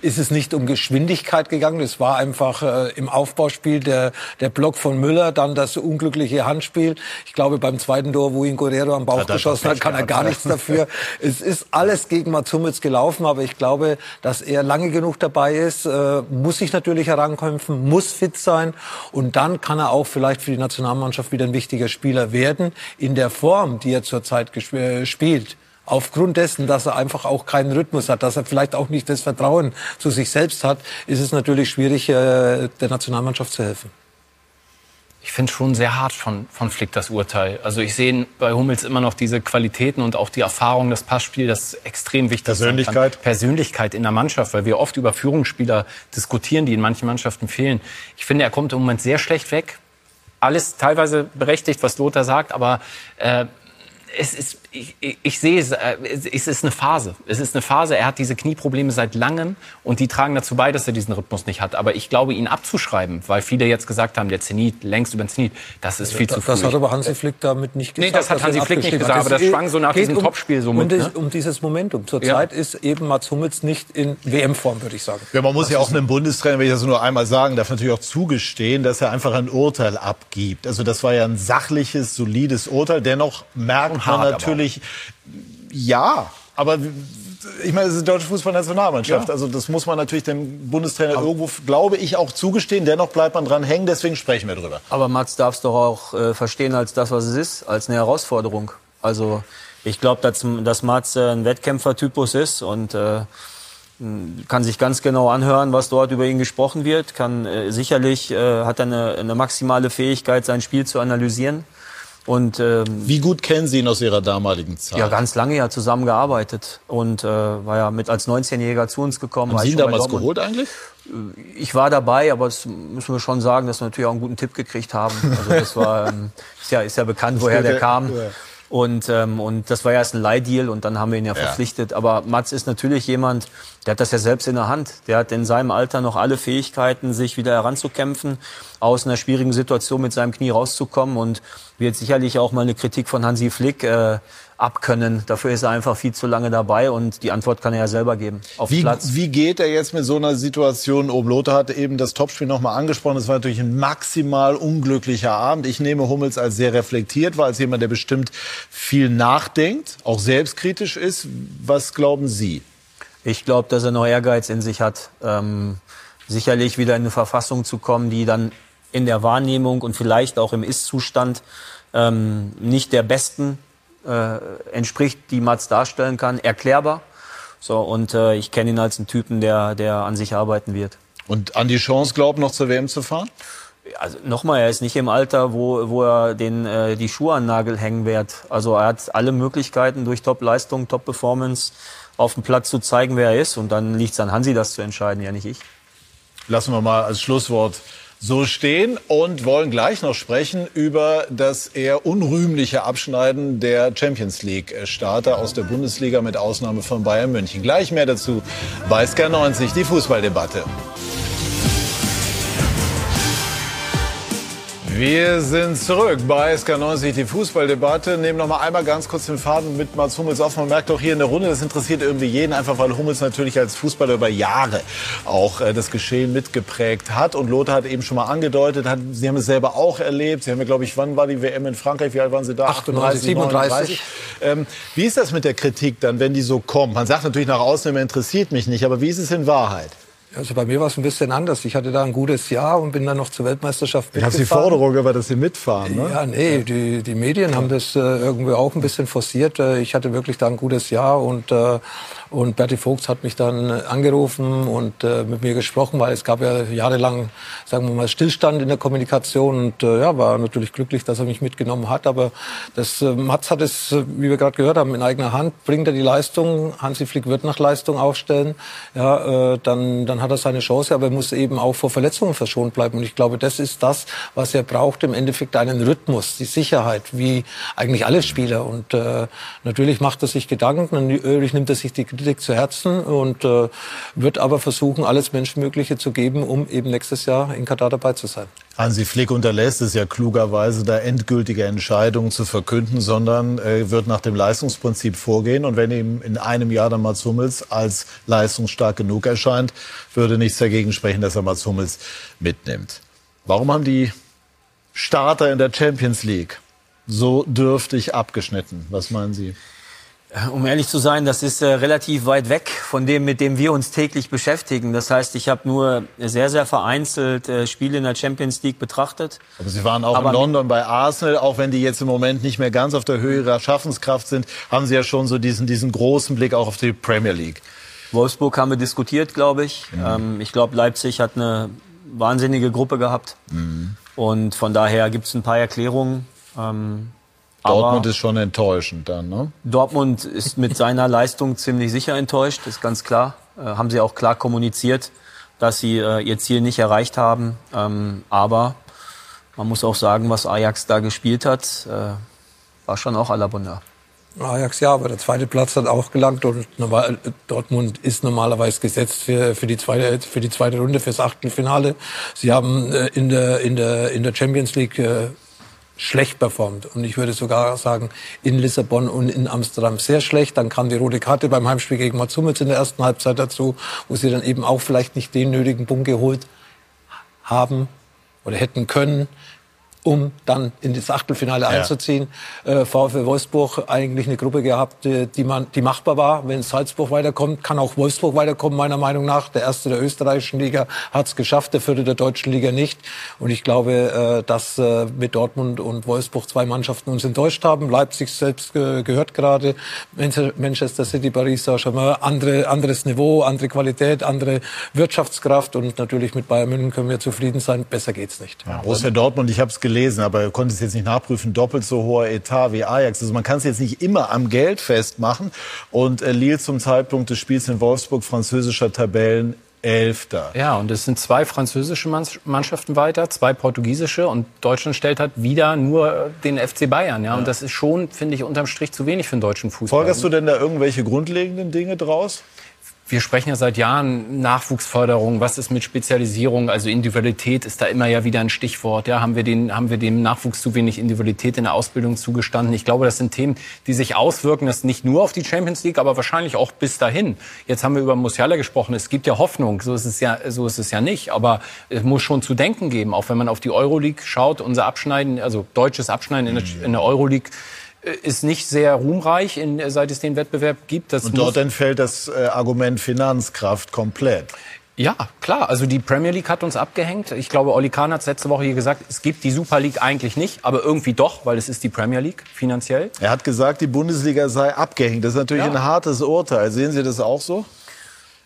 ist es nicht um Geschwindigkeit gegangen. Es war einfach äh, im Aufbauspiel der, der Block von Müller, dann das unglückliche Handspiel. Ich glaube, beim zweiten Tor, wo ihn Guerrero am Bauch
Hat
geschossen hat, kann er gar nichts dafür. *laughs* es ist alles gegen Mats Hummels gelaufen, aber ich glaube, dass er lange genug dabei ist, äh, muss sich natürlich herankämpfen, muss fit sein und dann kann er auch vielleicht für die Nationalmannschaft wieder ein wichtiger Spieler werden. In der Form, die er zurzeit äh, spielt, Aufgrund dessen, dass er einfach auch keinen Rhythmus hat, dass er vielleicht auch nicht das Vertrauen zu sich selbst hat, ist es natürlich schwierig, äh, der Nationalmannschaft zu helfen.
Ich finde schon sehr hart von, von Flick das Urteil. Also ich sehe bei Hummels immer noch diese Qualitäten und auch die Erfahrung, das Passspiel, das ist extrem wichtig.
Persönlichkeit?
Persönlichkeit in der Mannschaft, weil wir oft über Führungsspieler diskutieren, die in manchen Mannschaften fehlen. Ich finde, er kommt im Moment sehr schlecht weg. Alles teilweise berechtigt, was Lothar sagt, aber äh, es ist, ich, ich, ich sehe es, äh, es ist eine Phase. Es ist eine Phase. Er hat diese Knieprobleme seit langem und die tragen dazu bei, dass er diesen Rhythmus nicht hat. Aber ich glaube, ihn abzuschreiben, weil viele jetzt gesagt haben, der Zenit, längst über den Zenit, das ist viel zu früh.
Das hat aber Hansi Flick damit nicht gesagt.
Nee, das hat Hansi Flick nicht gesagt, aber das schwang so nach diesem
um,
Topspiel so mit,
Um, das,
ne?
um dieses Momentum. Zurzeit ist eben Mats Hummels nicht in WM-Form, würde ich sagen.
Ja, man muss ja auch einem Bundestrainer, wenn ich das nur einmal sagen darf, natürlich auch zugestehen, dass er einfach ein Urteil abgibt. Also das war ja ein sachliches, solides Urteil. Dennoch merkt man
aber
natürlich, ja, aber ich meine, es ist die deutsche Fußballnationalmannschaft.
Ja.
Also das muss man natürlich dem Bundestrainer irgendwo, glaube ich, auch zugestehen. Dennoch bleibt man dran hängen, deswegen sprechen wir drüber.
Aber Mats darf es doch auch äh, verstehen als das, was es ist, als eine Herausforderung. Also ich glaube, dass, dass Mats äh, ein Wettkämpfertypus ist und äh, kann sich ganz genau anhören, was dort über ihn gesprochen wird. Kann äh, sicherlich äh, hat er eine, eine maximale Fähigkeit, sein Spiel zu analysieren. Und ähm,
Wie gut kennen Sie ihn aus Ihrer damaligen Zeit?
ja, ganz lange ja zusammengearbeitet und äh, war ja mit als 19-Jähriger zu uns gekommen.
Haben Sie ihn damals geholt eigentlich?
Ich war dabei, aber das müssen wir schon sagen, dass wir natürlich auch einen guten Tipp gekriegt haben. Also das war ähm, ist ja ist ja bekannt, woher der kam. Und, ähm, und das war ja erst ein Leihdeal und dann haben wir ihn ja,
Ja.
verpflichtet. Aber Mats ist natürlich jemand, der hat das ja selbst in der Hand. Der hat in seinem Alter noch alle Fähigkeiten, sich wieder heranzukämpfen, aus einer schwierigen Situation mit seinem Knie rauszukommen und wird sicherlich auch mal eine Kritik von Hansi Flick äh, abkönnen. Dafür ist er einfach viel zu lange dabei und die Antwort kann er ja selber geben. Auf
Wie,
Platz.
wie geht er jetzt mit so einer Situation um? Lothar hat eben das Topspiel nochmal angesprochen. Es war natürlich ein maximal unglücklicher Abend. Ich nehme Hummels als sehr reflektiert wahr, als jemand, der bestimmt viel nachdenkt, auch selbstkritisch ist. Was glauben Sie?
Ich glaube, dass er noch Ehrgeiz in sich hat, ähm, sicherlich wieder in eine Verfassung zu kommen, die dann in der Wahrnehmung und vielleicht auch im Ist-Zustand ähm, nicht der besten äh, entspricht, die Mats darstellen kann. Erklärbar. So, und äh, ich kenne ihn als einen Typen, der, der an sich arbeiten wird.
Und an die Chance glaubt, noch zur WM zu fahren?
Also nochmal, er ist nicht im Alter, wo, wo er den, äh, die Schuhe an den Nagel hängen wird. Also er hat alle Möglichkeiten durch Top-Leistung, Top-Performance auf dem Platz zu zeigen, wer er ist. Und dann liegt es an Hansi, das zu entscheiden, ja nicht ich.
Lassen wir mal als Schlusswort so stehen und wollen gleich noch sprechen über das eher unrühmliche Abschneiden der Champions League Starter aus der Bundesliga mit Ausnahme von Bayern München. Gleich mehr dazu bei SK90, die Fußballdebatte. Wir sind zurück bei SK90, die Fußballdebatte. Nehmen noch mal einmal ganz kurz den Faden mit Mats Hummels auf. Man merkt auch hier in der Runde, das interessiert irgendwie jeden, einfach weil Hummels natürlich als Fußballer über Jahre auch äh, das Geschehen mitgeprägt hat. Und Lothar hat eben schon mal angedeutet, hat, Sie haben es selber auch erlebt. Sie haben ja, glaube ich, wann war die WM in Frankreich? Wie alt waren Sie da?
38, 37.
Ähm, wie ist das mit der Kritik dann, wenn die so kommt? Man sagt natürlich nach außen immer, interessiert mich nicht. Aber wie ist es in Wahrheit?
Also bei mir war es ein bisschen anders. Ich hatte da ein gutes Jahr und bin dann noch zur Weltmeisterschaft
Ich habe die Forderung, aber dass Sie mitfahren. Ne?
Ja, nee, die, die Medien haben das äh, irgendwie auch ein bisschen forciert. Äh, ich hatte wirklich da ein gutes Jahr und äh, und Berti Vogts hat mich dann angerufen und äh, mit mir gesprochen, weil es gab ja jahrelang, sagen wir mal, Stillstand in der Kommunikation. Und äh, ja, war natürlich glücklich, dass er mich mitgenommen hat. Aber das äh, Mats hat es, äh, wie wir gerade gehört haben, in eigener Hand. Bringt er die Leistung, Hansi Flick wird nach Leistung aufstellen, ja, äh, dann, dann hat er seine Chance. Aber er muss eben auch vor Verletzungen verschont bleiben. Und ich glaube, das ist das, was er braucht, im Endeffekt einen Rhythmus, die Sicherheit, wie eigentlich alle Spieler. Und äh, natürlich macht er sich Gedanken, natürlich nimmt er sich die Kritik zu Herzen und äh, wird aber versuchen, alles Menschenmögliche zu geben, um eben nächstes Jahr in Katar dabei zu sein.
Hansi Flick unterlässt es ja klugerweise, da endgültige Entscheidungen zu verkünden, sondern äh, wird nach dem Leistungsprinzip vorgehen. Und wenn ihm in einem Jahr dann Mats Hummels als leistungsstark genug erscheint, würde nichts dagegen sprechen, dass er Mats Hummels mitnimmt. Warum haben die Starter in der Champions League so dürftig abgeschnitten? Was meinen Sie?
Um ehrlich zu sein, das ist äh, relativ weit weg von dem, mit dem wir uns täglich beschäftigen. Das heißt, ich habe nur sehr, sehr vereinzelt äh, Spiele in der Champions League betrachtet.
Aber Sie waren auch Aber in London bei Arsenal, auch wenn die jetzt im Moment nicht mehr ganz auf der Höhe ihrer Schaffenskraft sind, haben Sie ja schon so diesen, diesen großen Blick auch auf die Premier League.
Wolfsburg haben wir diskutiert, glaube ich. Mhm. Ähm, ich glaube, Leipzig hat eine wahnsinnige Gruppe gehabt. Mhm. Und von daher gibt es ein paar Erklärungen. Ähm,
Dortmund ist schon enttäuschend dann, ne?
Dortmund ist mit seiner *laughs* Leistung ziemlich sicher enttäuscht, ist ganz klar. Äh, haben sie auch klar kommuniziert, dass sie äh, ihr Ziel nicht erreicht haben. Ähm, aber man muss auch sagen, was Ajax da gespielt hat, äh, war schon auch à la Bonheur.
Ajax ja, aber der zweite Platz hat auch gelangt und Dortmund ist normalerweise gesetzt für, für, die, zweite, für die zweite Runde, fürs Achtelfinale. Sie haben äh, in, der, in, der, in der Champions League äh, schlecht performt. Und ich würde sogar sagen, in Lissabon und in Amsterdam sehr schlecht. Dann kam die rote Karte beim Heimspiel gegen Mats Hummels in der ersten Halbzeit dazu, wo sie dann eben auch vielleicht nicht den nötigen Punkt geholt haben oder hätten können um dann in das Achtelfinale ja. einzuziehen. Äh, VfL Wolfsburg eigentlich eine Gruppe gehabt, die, man, die machbar war. Wenn Salzburg weiterkommt, kann auch Wolfsburg weiterkommen, meiner Meinung nach. Der erste der österreichischen Liga hat es geschafft, der vierte der deutschen Liga nicht. Und ich glaube, äh, dass äh, mit Dortmund und Wolfsburg zwei Mannschaften uns enttäuscht haben. Leipzig selbst äh, gehört gerade, Manchester City, Paris Saint-Germain, andere, anderes Niveau, andere Qualität, andere Wirtschaftskraft. Und natürlich mit Bayern München können wir zufrieden sein. Besser geht's nicht.
Ja, Borussia Dortmund, ich habe es gelesen, aber konnte es jetzt nicht nachprüfen, doppelt so hoher Etat wie Ajax. Also man kann es jetzt nicht immer am Geld festmachen. Und äh, Lille zum Zeitpunkt des Spiels in Wolfsburg französischer Tabellen Elfter.
Ja, und es sind zwei französische Mannschaften weiter, zwei portugiesische und Deutschland stellt halt wieder nur den FC Bayern. Ja, ja. und das ist schon, finde ich, unterm Strich zu wenig für den deutschen Fußball.
Folgerst du denn da irgendwelche grundlegenden Dinge draus?
Wir sprechen ja seit Jahren Nachwuchsförderung. Was ist mit Spezialisierung? Also Individualität ist da immer ja wieder ein Stichwort. Ja, haben wir den, haben wir dem Nachwuchs zu wenig Individualität in der Ausbildung zugestanden? Ich glaube, das sind Themen, die sich auswirken, das nicht nur auf die Champions League, aber wahrscheinlich auch bis dahin. Jetzt haben wir über Musiala gesprochen. Es gibt ja Hoffnung. So ist es ja, so ist es ja nicht. Aber es muss schon zu denken geben. Auch wenn man auf die Euroleague schaut, unser Abschneiden, also deutsches Abschneiden in der, in der Euroleague ist nicht sehr ruhmreich, in, seit es den Wettbewerb gibt.
Das Und dort entfällt das äh, Argument Finanzkraft komplett.
Ja, klar. Also die Premier League hat uns abgehängt. Ich glaube, Oli Kahn hat es letzte Woche hier gesagt, es gibt die Super League eigentlich nicht, aber irgendwie doch, weil es ist die Premier League finanziell.
Er hat gesagt, die Bundesliga sei abgehängt. Das ist natürlich ja. ein hartes Urteil. Sehen Sie das auch so?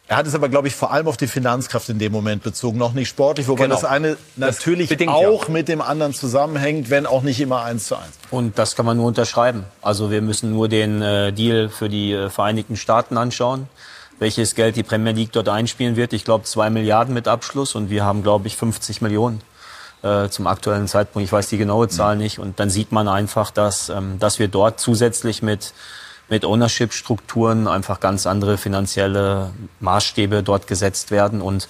Er hat es aber, glaube ich, vor allem auf die Finanzkraft in dem Moment bezogen, noch nicht sportlich, wobei genau. das eine natürlich das auch ja. mit dem anderen zusammenhängt, wenn auch nicht immer eins zu eins.
Und das kann man nur unterschreiben. Also wir müssen nur den äh, Deal für die äh, Vereinigten Staaten anschauen, welches Geld die Premier League dort einspielen wird. Ich glaube, zwei Milliarden mit Abschluss und wir haben, glaube ich, 50 Millionen äh, zum aktuellen Zeitpunkt. Ich weiß die genaue Zahl mhm. nicht. Und dann sieht man einfach, dass, ähm, dass wir dort zusätzlich mit mit Ownership-Strukturen einfach ganz andere finanzielle Maßstäbe dort gesetzt werden und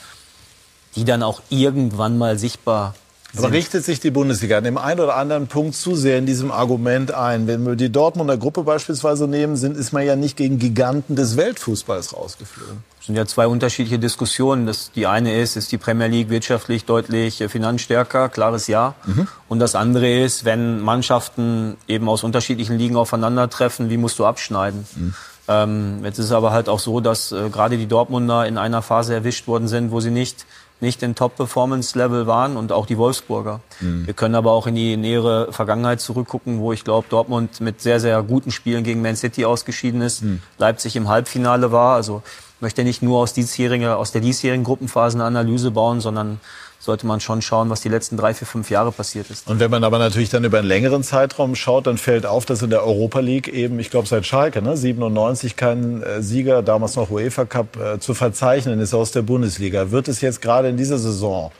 die dann auch irgendwann mal sichtbar
Aber richtet sich die Bundesliga an dem einen oder anderen Punkt zu sehr in diesem Argument ein? Wenn wir die Dortmunder Gruppe beispielsweise nehmen, sind, ist man ja nicht gegen Giganten des Weltfußballs rausgeflogen.
Das sind ja zwei unterschiedliche Diskussionen. Das, die eine ist, ist die Premier League wirtschaftlich deutlich äh, finanzstärker? Klares Ja. Mhm. Und das andere ist, wenn Mannschaften eben aus unterschiedlichen Ligen aufeinandertreffen, wie musst du abschneiden? Mhm. Ähm, jetzt ist es aber halt auch so, dass äh, gerade die Dortmunder in einer Phase erwischt worden sind, wo sie nicht nicht in Top-Performance-Level waren und auch die Wolfsburger. Mhm. Wir können aber auch in die nähere Vergangenheit zurückgucken, wo ich glaube, Dortmund mit sehr, sehr guten Spielen gegen Man City ausgeschieden ist, mhm. Leipzig im Halbfinale war. Also möchte nicht nur aus, aus der diesjährigen Gruppenphase eine Analyse bauen, sondern sollte man schon schauen, was die letzten drei, vier, fünf Jahre passiert ist.
Und wenn man aber natürlich dann über einen längeren Zeitraum schaut, dann fällt auf, dass in der Europa League eben, ich glaube seit Schalke, ne, 97 kein äh, Sieger, damals noch UEFA Cup, äh, zu verzeichnen ist aus der Bundesliga. Wird es jetzt gerade in dieser Saison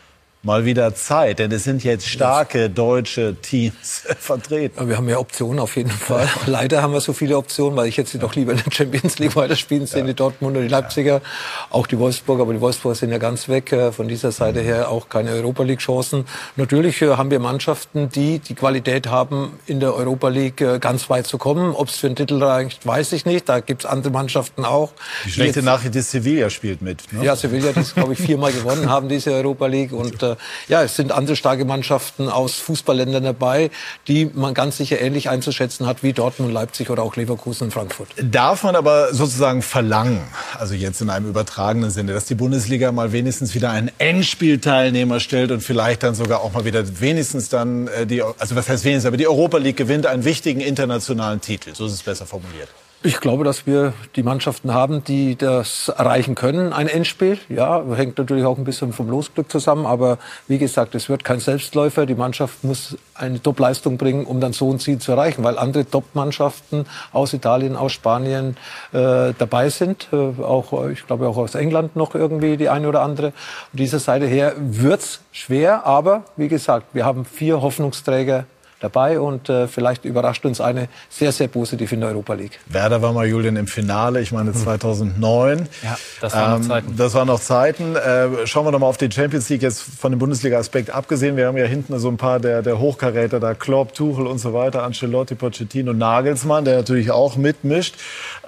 mal wieder Zeit, denn es sind jetzt starke deutsche Teams *laughs* vertreten.
Wir haben ja Optionen auf jeden Fall. Leider haben wir so viele Optionen, weil ich jetzt doch lieber in der Champions League weiterspielen sehe, ja. die Dortmunder, die Leipziger, auch die Wolfsburger, aber die Wolfsburger sind ja ganz weg. Äh, von dieser Seite her auch keine Europa League Chancen. Natürlich äh, haben wir Mannschaften, die die Qualität haben, in der Europa League äh, ganz weit zu kommen. Ob es für einen Titel reicht, weiß ich nicht. Da gibt es andere Mannschaften auch.
Die schlechte die Nachricht ist, Sevilla spielt mit.
Ne? Ja, Sevilla, die glaube ich viermal *laughs* gewonnen haben, diese Europa League und ja, es sind andere starke Mannschaften aus Fußballländern dabei, die man ganz sicher ähnlich einzuschätzen hat wie Dortmund, Leipzig oder auch Leverkusen und Frankfurt.
Darf man aber sozusagen verlangen, also jetzt in einem übertragenen Sinne, dass die Bundesliga mal wenigstens wieder einen Endspielteilnehmer stellt und vielleicht dann sogar auch mal wieder wenigstens dann äh, die, also was heißt wenigstens, aber die Europa League gewinnt einen wichtigen internationalen Titel. So ist es besser formuliert.
Ich glaube, dass wir die Mannschaften haben, die das erreichen können, ein Endspiel. Ja, hängt natürlich auch ein bisschen vom Losglück zusammen. Aber wie gesagt, es wird kein Selbstläufer. Die Mannschaft muss eine Top-Leistung bringen, um dann so ein Ziel zu erreichen, weil andere Top-Mannschaften aus Italien, aus Spanien äh, dabei sind. Äh, auch, ich glaube, auch aus England noch irgendwie die eine oder andere. Von dieser Seite her wird's schwer. Aber wie gesagt, wir haben vier Hoffnungsträger dabei und äh, vielleicht überrascht uns eine sehr, sehr positiv in der Europa League.
Werder war mal, Julian, im Finale, ich meine 2009. Hm.
Ja, das waren ähm, noch Zeiten.
Das waren noch Zeiten. Äh, schauen wir doch mal auf die Champions League jetzt von dem Bundesliga-Aspekt abgesehen. Wir haben ja hinten so ein paar der, der Hochkaräter, da Klopp, Tuchel und so weiter, Ancelotti, Pochettino, Nagelsmann, der natürlich auch mitmischt.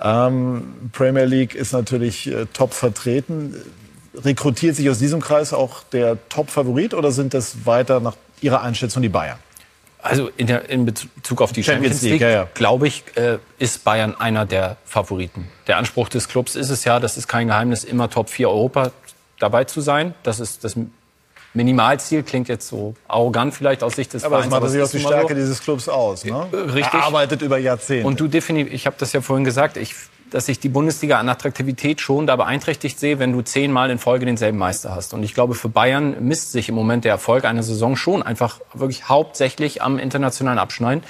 Ähm, Premier League ist natürlich äh, top vertreten. Rekrutiert sich aus diesem Kreis auch der Top-Favorit oder sind das weiter nach Ihrer Einschätzung die Bayern?
Also in, der, in Bezug auf die Champions, Champions League, ja, ja. glaube ich, äh, ist Bayern einer der Favoriten. Der Anspruch des Clubs ist es ja, das ist kein Geheimnis, immer Top 4 Europa dabei zu sein. Das ist das Minimalziel, klingt jetzt so arrogant vielleicht aus Sicht des
aber Vereins. Aber das macht natürlich auch die Stärke so. dieses Clubs aus. Ne?
Richtig.
Er arbeitet über Jahrzehnte.
Und du definitiv, ich habe das ja vorhin gesagt, ich dass ich die Bundesliga an Attraktivität schon da beeinträchtigt sehe, wenn du zehnmal in Folge denselben Meister hast. Und ich glaube, für Bayern misst sich im Moment der Erfolg einer Saison schon einfach wirklich hauptsächlich am internationalen Abschneiden.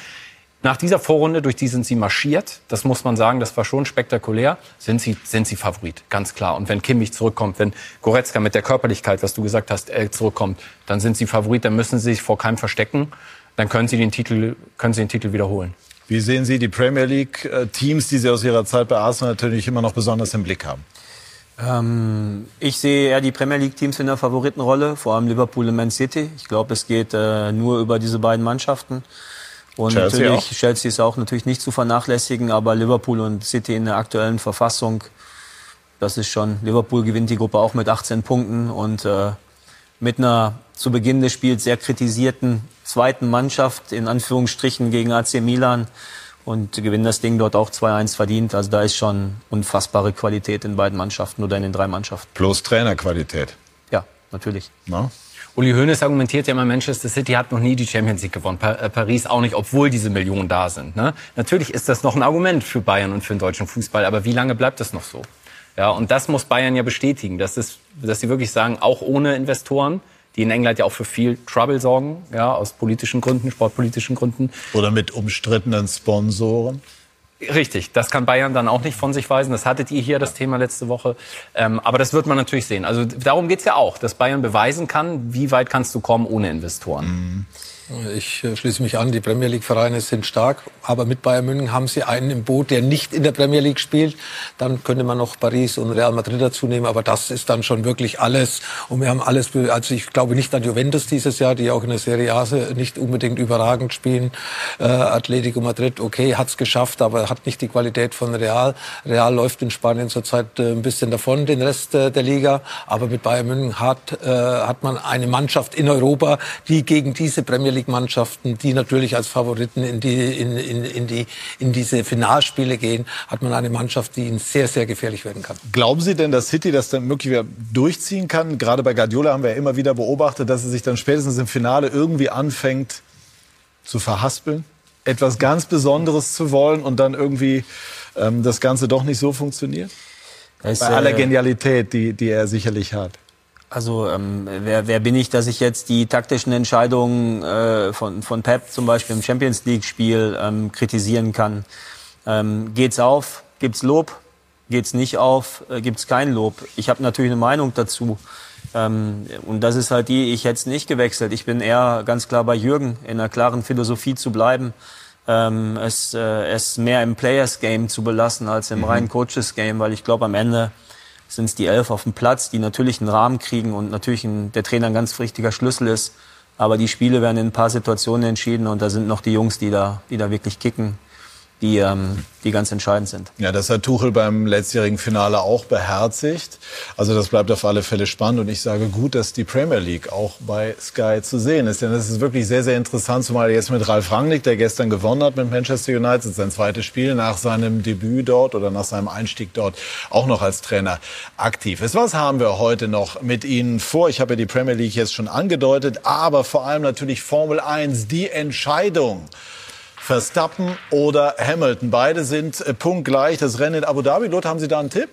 Nach dieser Vorrunde, durch die sind sie marschiert, das muss man sagen, das war schon spektakulär, sind sie, sind sie Favorit, ganz klar. Und wenn Kimmich zurückkommt, wenn Goretzka mit der Körperlichkeit, was du gesagt hast, äh, zurückkommt, dann sind sie Favorit, dann müssen sie sich vor keinem verstecken, dann können sie den Titel, können sie den Titel wiederholen.
Wie sehen Sie die Premier League-Teams, die Sie aus Ihrer Zeit bei Arsenal natürlich immer noch besonders im Blick haben?
Ähm, ich sehe eher die Premier League-Teams in der Favoritenrolle, vor allem Liverpool und Man City. Ich glaube, es geht äh, nur über diese beiden Mannschaften. Und Chelsea natürlich, auch. Chelsea ist auch natürlich nicht zu vernachlässigen, aber Liverpool und City in der aktuellen Verfassung, das ist schon, Liverpool gewinnt die Gruppe auch mit 18 Punkten und äh, mit einer zu Beginn des Spiels sehr kritisierten zweiten Mannschaft, in Anführungsstrichen, gegen AC Milan und gewinnen das Ding dort auch 2-1 verdient. Also da ist schon unfassbare Qualität in beiden Mannschaften oder in den drei Mannschaften.
Plus Trainerqualität.
Ja, natürlich.
Na? Uli Hoeneß argumentiert ja immer, Manchester City hat noch nie die Champions League gewonnen, äh, Paris auch nicht, obwohl diese Millionen da sind. Ne? Natürlich ist das noch ein Argument für Bayern und für den deutschen Fußball, aber wie lange bleibt das noch so? Ja, und das muss Bayern ja bestätigen, dass, es, dass sie wirklich sagen, auch ohne Investoren, die in England ja auch für viel Trouble sorgen, ja, aus politischen Gründen, sportpolitischen Gründen.
Oder mit umstrittenen Sponsoren.
Richtig, das kann Bayern dann auch nicht von sich weisen. Das hattet ihr hier das Thema letzte Woche. Ähm, aber das wird man natürlich sehen. Also darum geht's ja auch, dass Bayern beweisen kann, wie weit kannst du kommen ohne Investoren.
Mhm. Ich äh, schließe mich an, die Premier League-Vereine sind stark, aber mit Bayern München haben sie einen im Boot, der nicht in der Premier League spielt. Dann könnte man noch Paris und Real Madrid dazu nehmen, aber das ist dann schon wirklich alles. Und wir haben alles, also ich glaube nicht an Juventus dieses Jahr, die auch in der Serie A nicht unbedingt überragend spielen. Äh, Atletico Madrid, okay, hat's geschafft, aber hat nicht die Qualität von Real. Real läuft in Spanien zurzeit äh, ein bisschen davon, den Rest äh, der Liga. Aber mit Bayern München hat, äh, hat man eine Mannschaft in Europa, die gegen diese Premier League-Mannschaften, die natürlich als Favoriten in, die, in, in, in, die, in diese Finalspiele gehen, hat man eine Mannschaft, die ihnen sehr, sehr gefährlich werden kann.
Glauben Sie denn, dass City das dann wirklich wieder durchziehen kann? Gerade bei Guardiola haben wir ja immer wieder beobachtet, dass er sich dann spätestens im Finale irgendwie anfängt zu verhaspeln, etwas ganz Besonderes zu wollen und dann irgendwie ähm, das Ganze doch nicht so funktioniert? Bei aller
äh,
Genialität, die, die er sicherlich hat.
Also ähm, wer, wer bin ich, dass ich jetzt die taktischen Entscheidungen äh, von, von Pep zum Beispiel im Champions League-Spiel ähm, kritisieren kann? Ähm, geht's auf? Gibt's Lob? Geht's nicht auf? Äh, gibt's kein Lob? Ich habe natürlich eine Meinung dazu. Ähm, und das ist halt die, ich hätte es nicht gewechselt. Ich bin eher ganz klar bei Jürgen, in einer klaren Philosophie zu bleiben. Ähm, es, äh, es mehr im Players Game zu belassen als im
Mhm.
reinen Coaches Game, weil ich glaube am Ende sind es die elf auf dem Platz, die natürlich einen Rahmen kriegen und natürlich ein, der Trainer ein ganz wichtiger Schlüssel ist. Aber die Spiele werden in ein paar Situationen entschieden und da sind noch die Jungs, die da, die da wirklich kicken, die, ähm, die ganz entscheidend sind.
Ja, das hat Tuchel beim letztjährigen Finale auch beherzigt. Also das bleibt auf alle Fälle spannend und ich sage gut, dass die Premier League auch bei Sky zu sehen ist. Denn das ist wirklich sehr, sehr interessant, zumal jetzt mit Ralf Rangnick, der gestern gewonnen hat mit Manchester United, sein zweites Spiel nach seinem Debüt dort oder nach seinem Einstieg dort auch noch als Trainer aktiv ist. Was haben wir heute noch mit Ihnen vor? Ich habe ja die Premier League jetzt schon angedeutet, aber vor allem natürlich Formel 1, die Entscheidung. Verstappen oder Hamilton. Beide sind äh, punktgleich. Das Rennen in Abu Dhabi. Lothar, haben Sie da einen Tipp?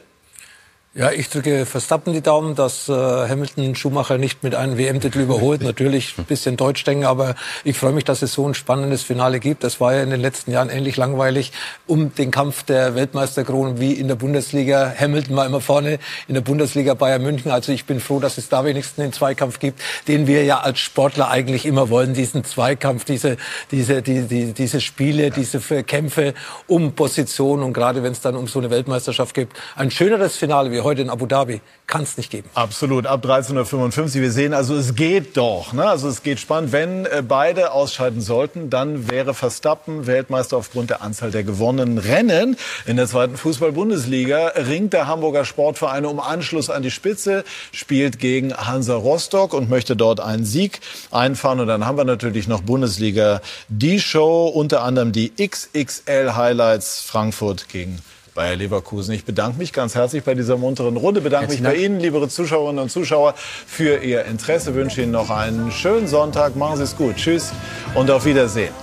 Ja, ich drücke Verstappen die Daumen, dass äh, Hamilton Schumacher nicht mit einem WM-Titel überholt. Natürlich ein bisschen Deutsch denken, aber ich freue mich, dass es so ein spannendes Finale gibt. Das war ja in den letzten Jahren ähnlich langweilig um den Kampf der Weltmeisterkrone wie in der Bundesliga. Hamilton war immer vorne in der Bundesliga Bayern München. Also ich bin froh, dass es da wenigstens den Zweikampf gibt, den wir ja als Sportler eigentlich immer wollen. Diesen Zweikampf, diese, diese, die, die, diese Spiele, diese Kämpfe um Position und gerade wenn es dann um so eine Weltmeisterschaft geht. Ein schöneres Finale wie heute in Abu Dhabi kann es nicht geben.
Absolut, ab 13.55 Wir sehen also, es geht doch. Ne? Also es geht spannend. Wenn äh, beide ausscheiden sollten, dann wäre Verstappen Weltmeister aufgrund der Anzahl der gewonnenen Rennen. In der zweiten Fußball-Bundesliga ringt der Hamburger Sportverein um Anschluss an die Spitze, spielt gegen Hansa Rostock und möchte dort einen Sieg einfahren. Und dann haben wir natürlich noch Bundesliga die Show, unter anderem die XXL Highlights Frankfurt gegen Bayer Leverkusen. Ich bedanke mich ganz herzlich bei dieser munteren Runde. Bedanke mich bei Ihnen, liebe Zuschauerinnen und Zuschauer, für Ihr Interesse. Wünsche Ihnen noch einen schönen Sonntag. Machen Sie es gut. Tschüss und auf Wiedersehen.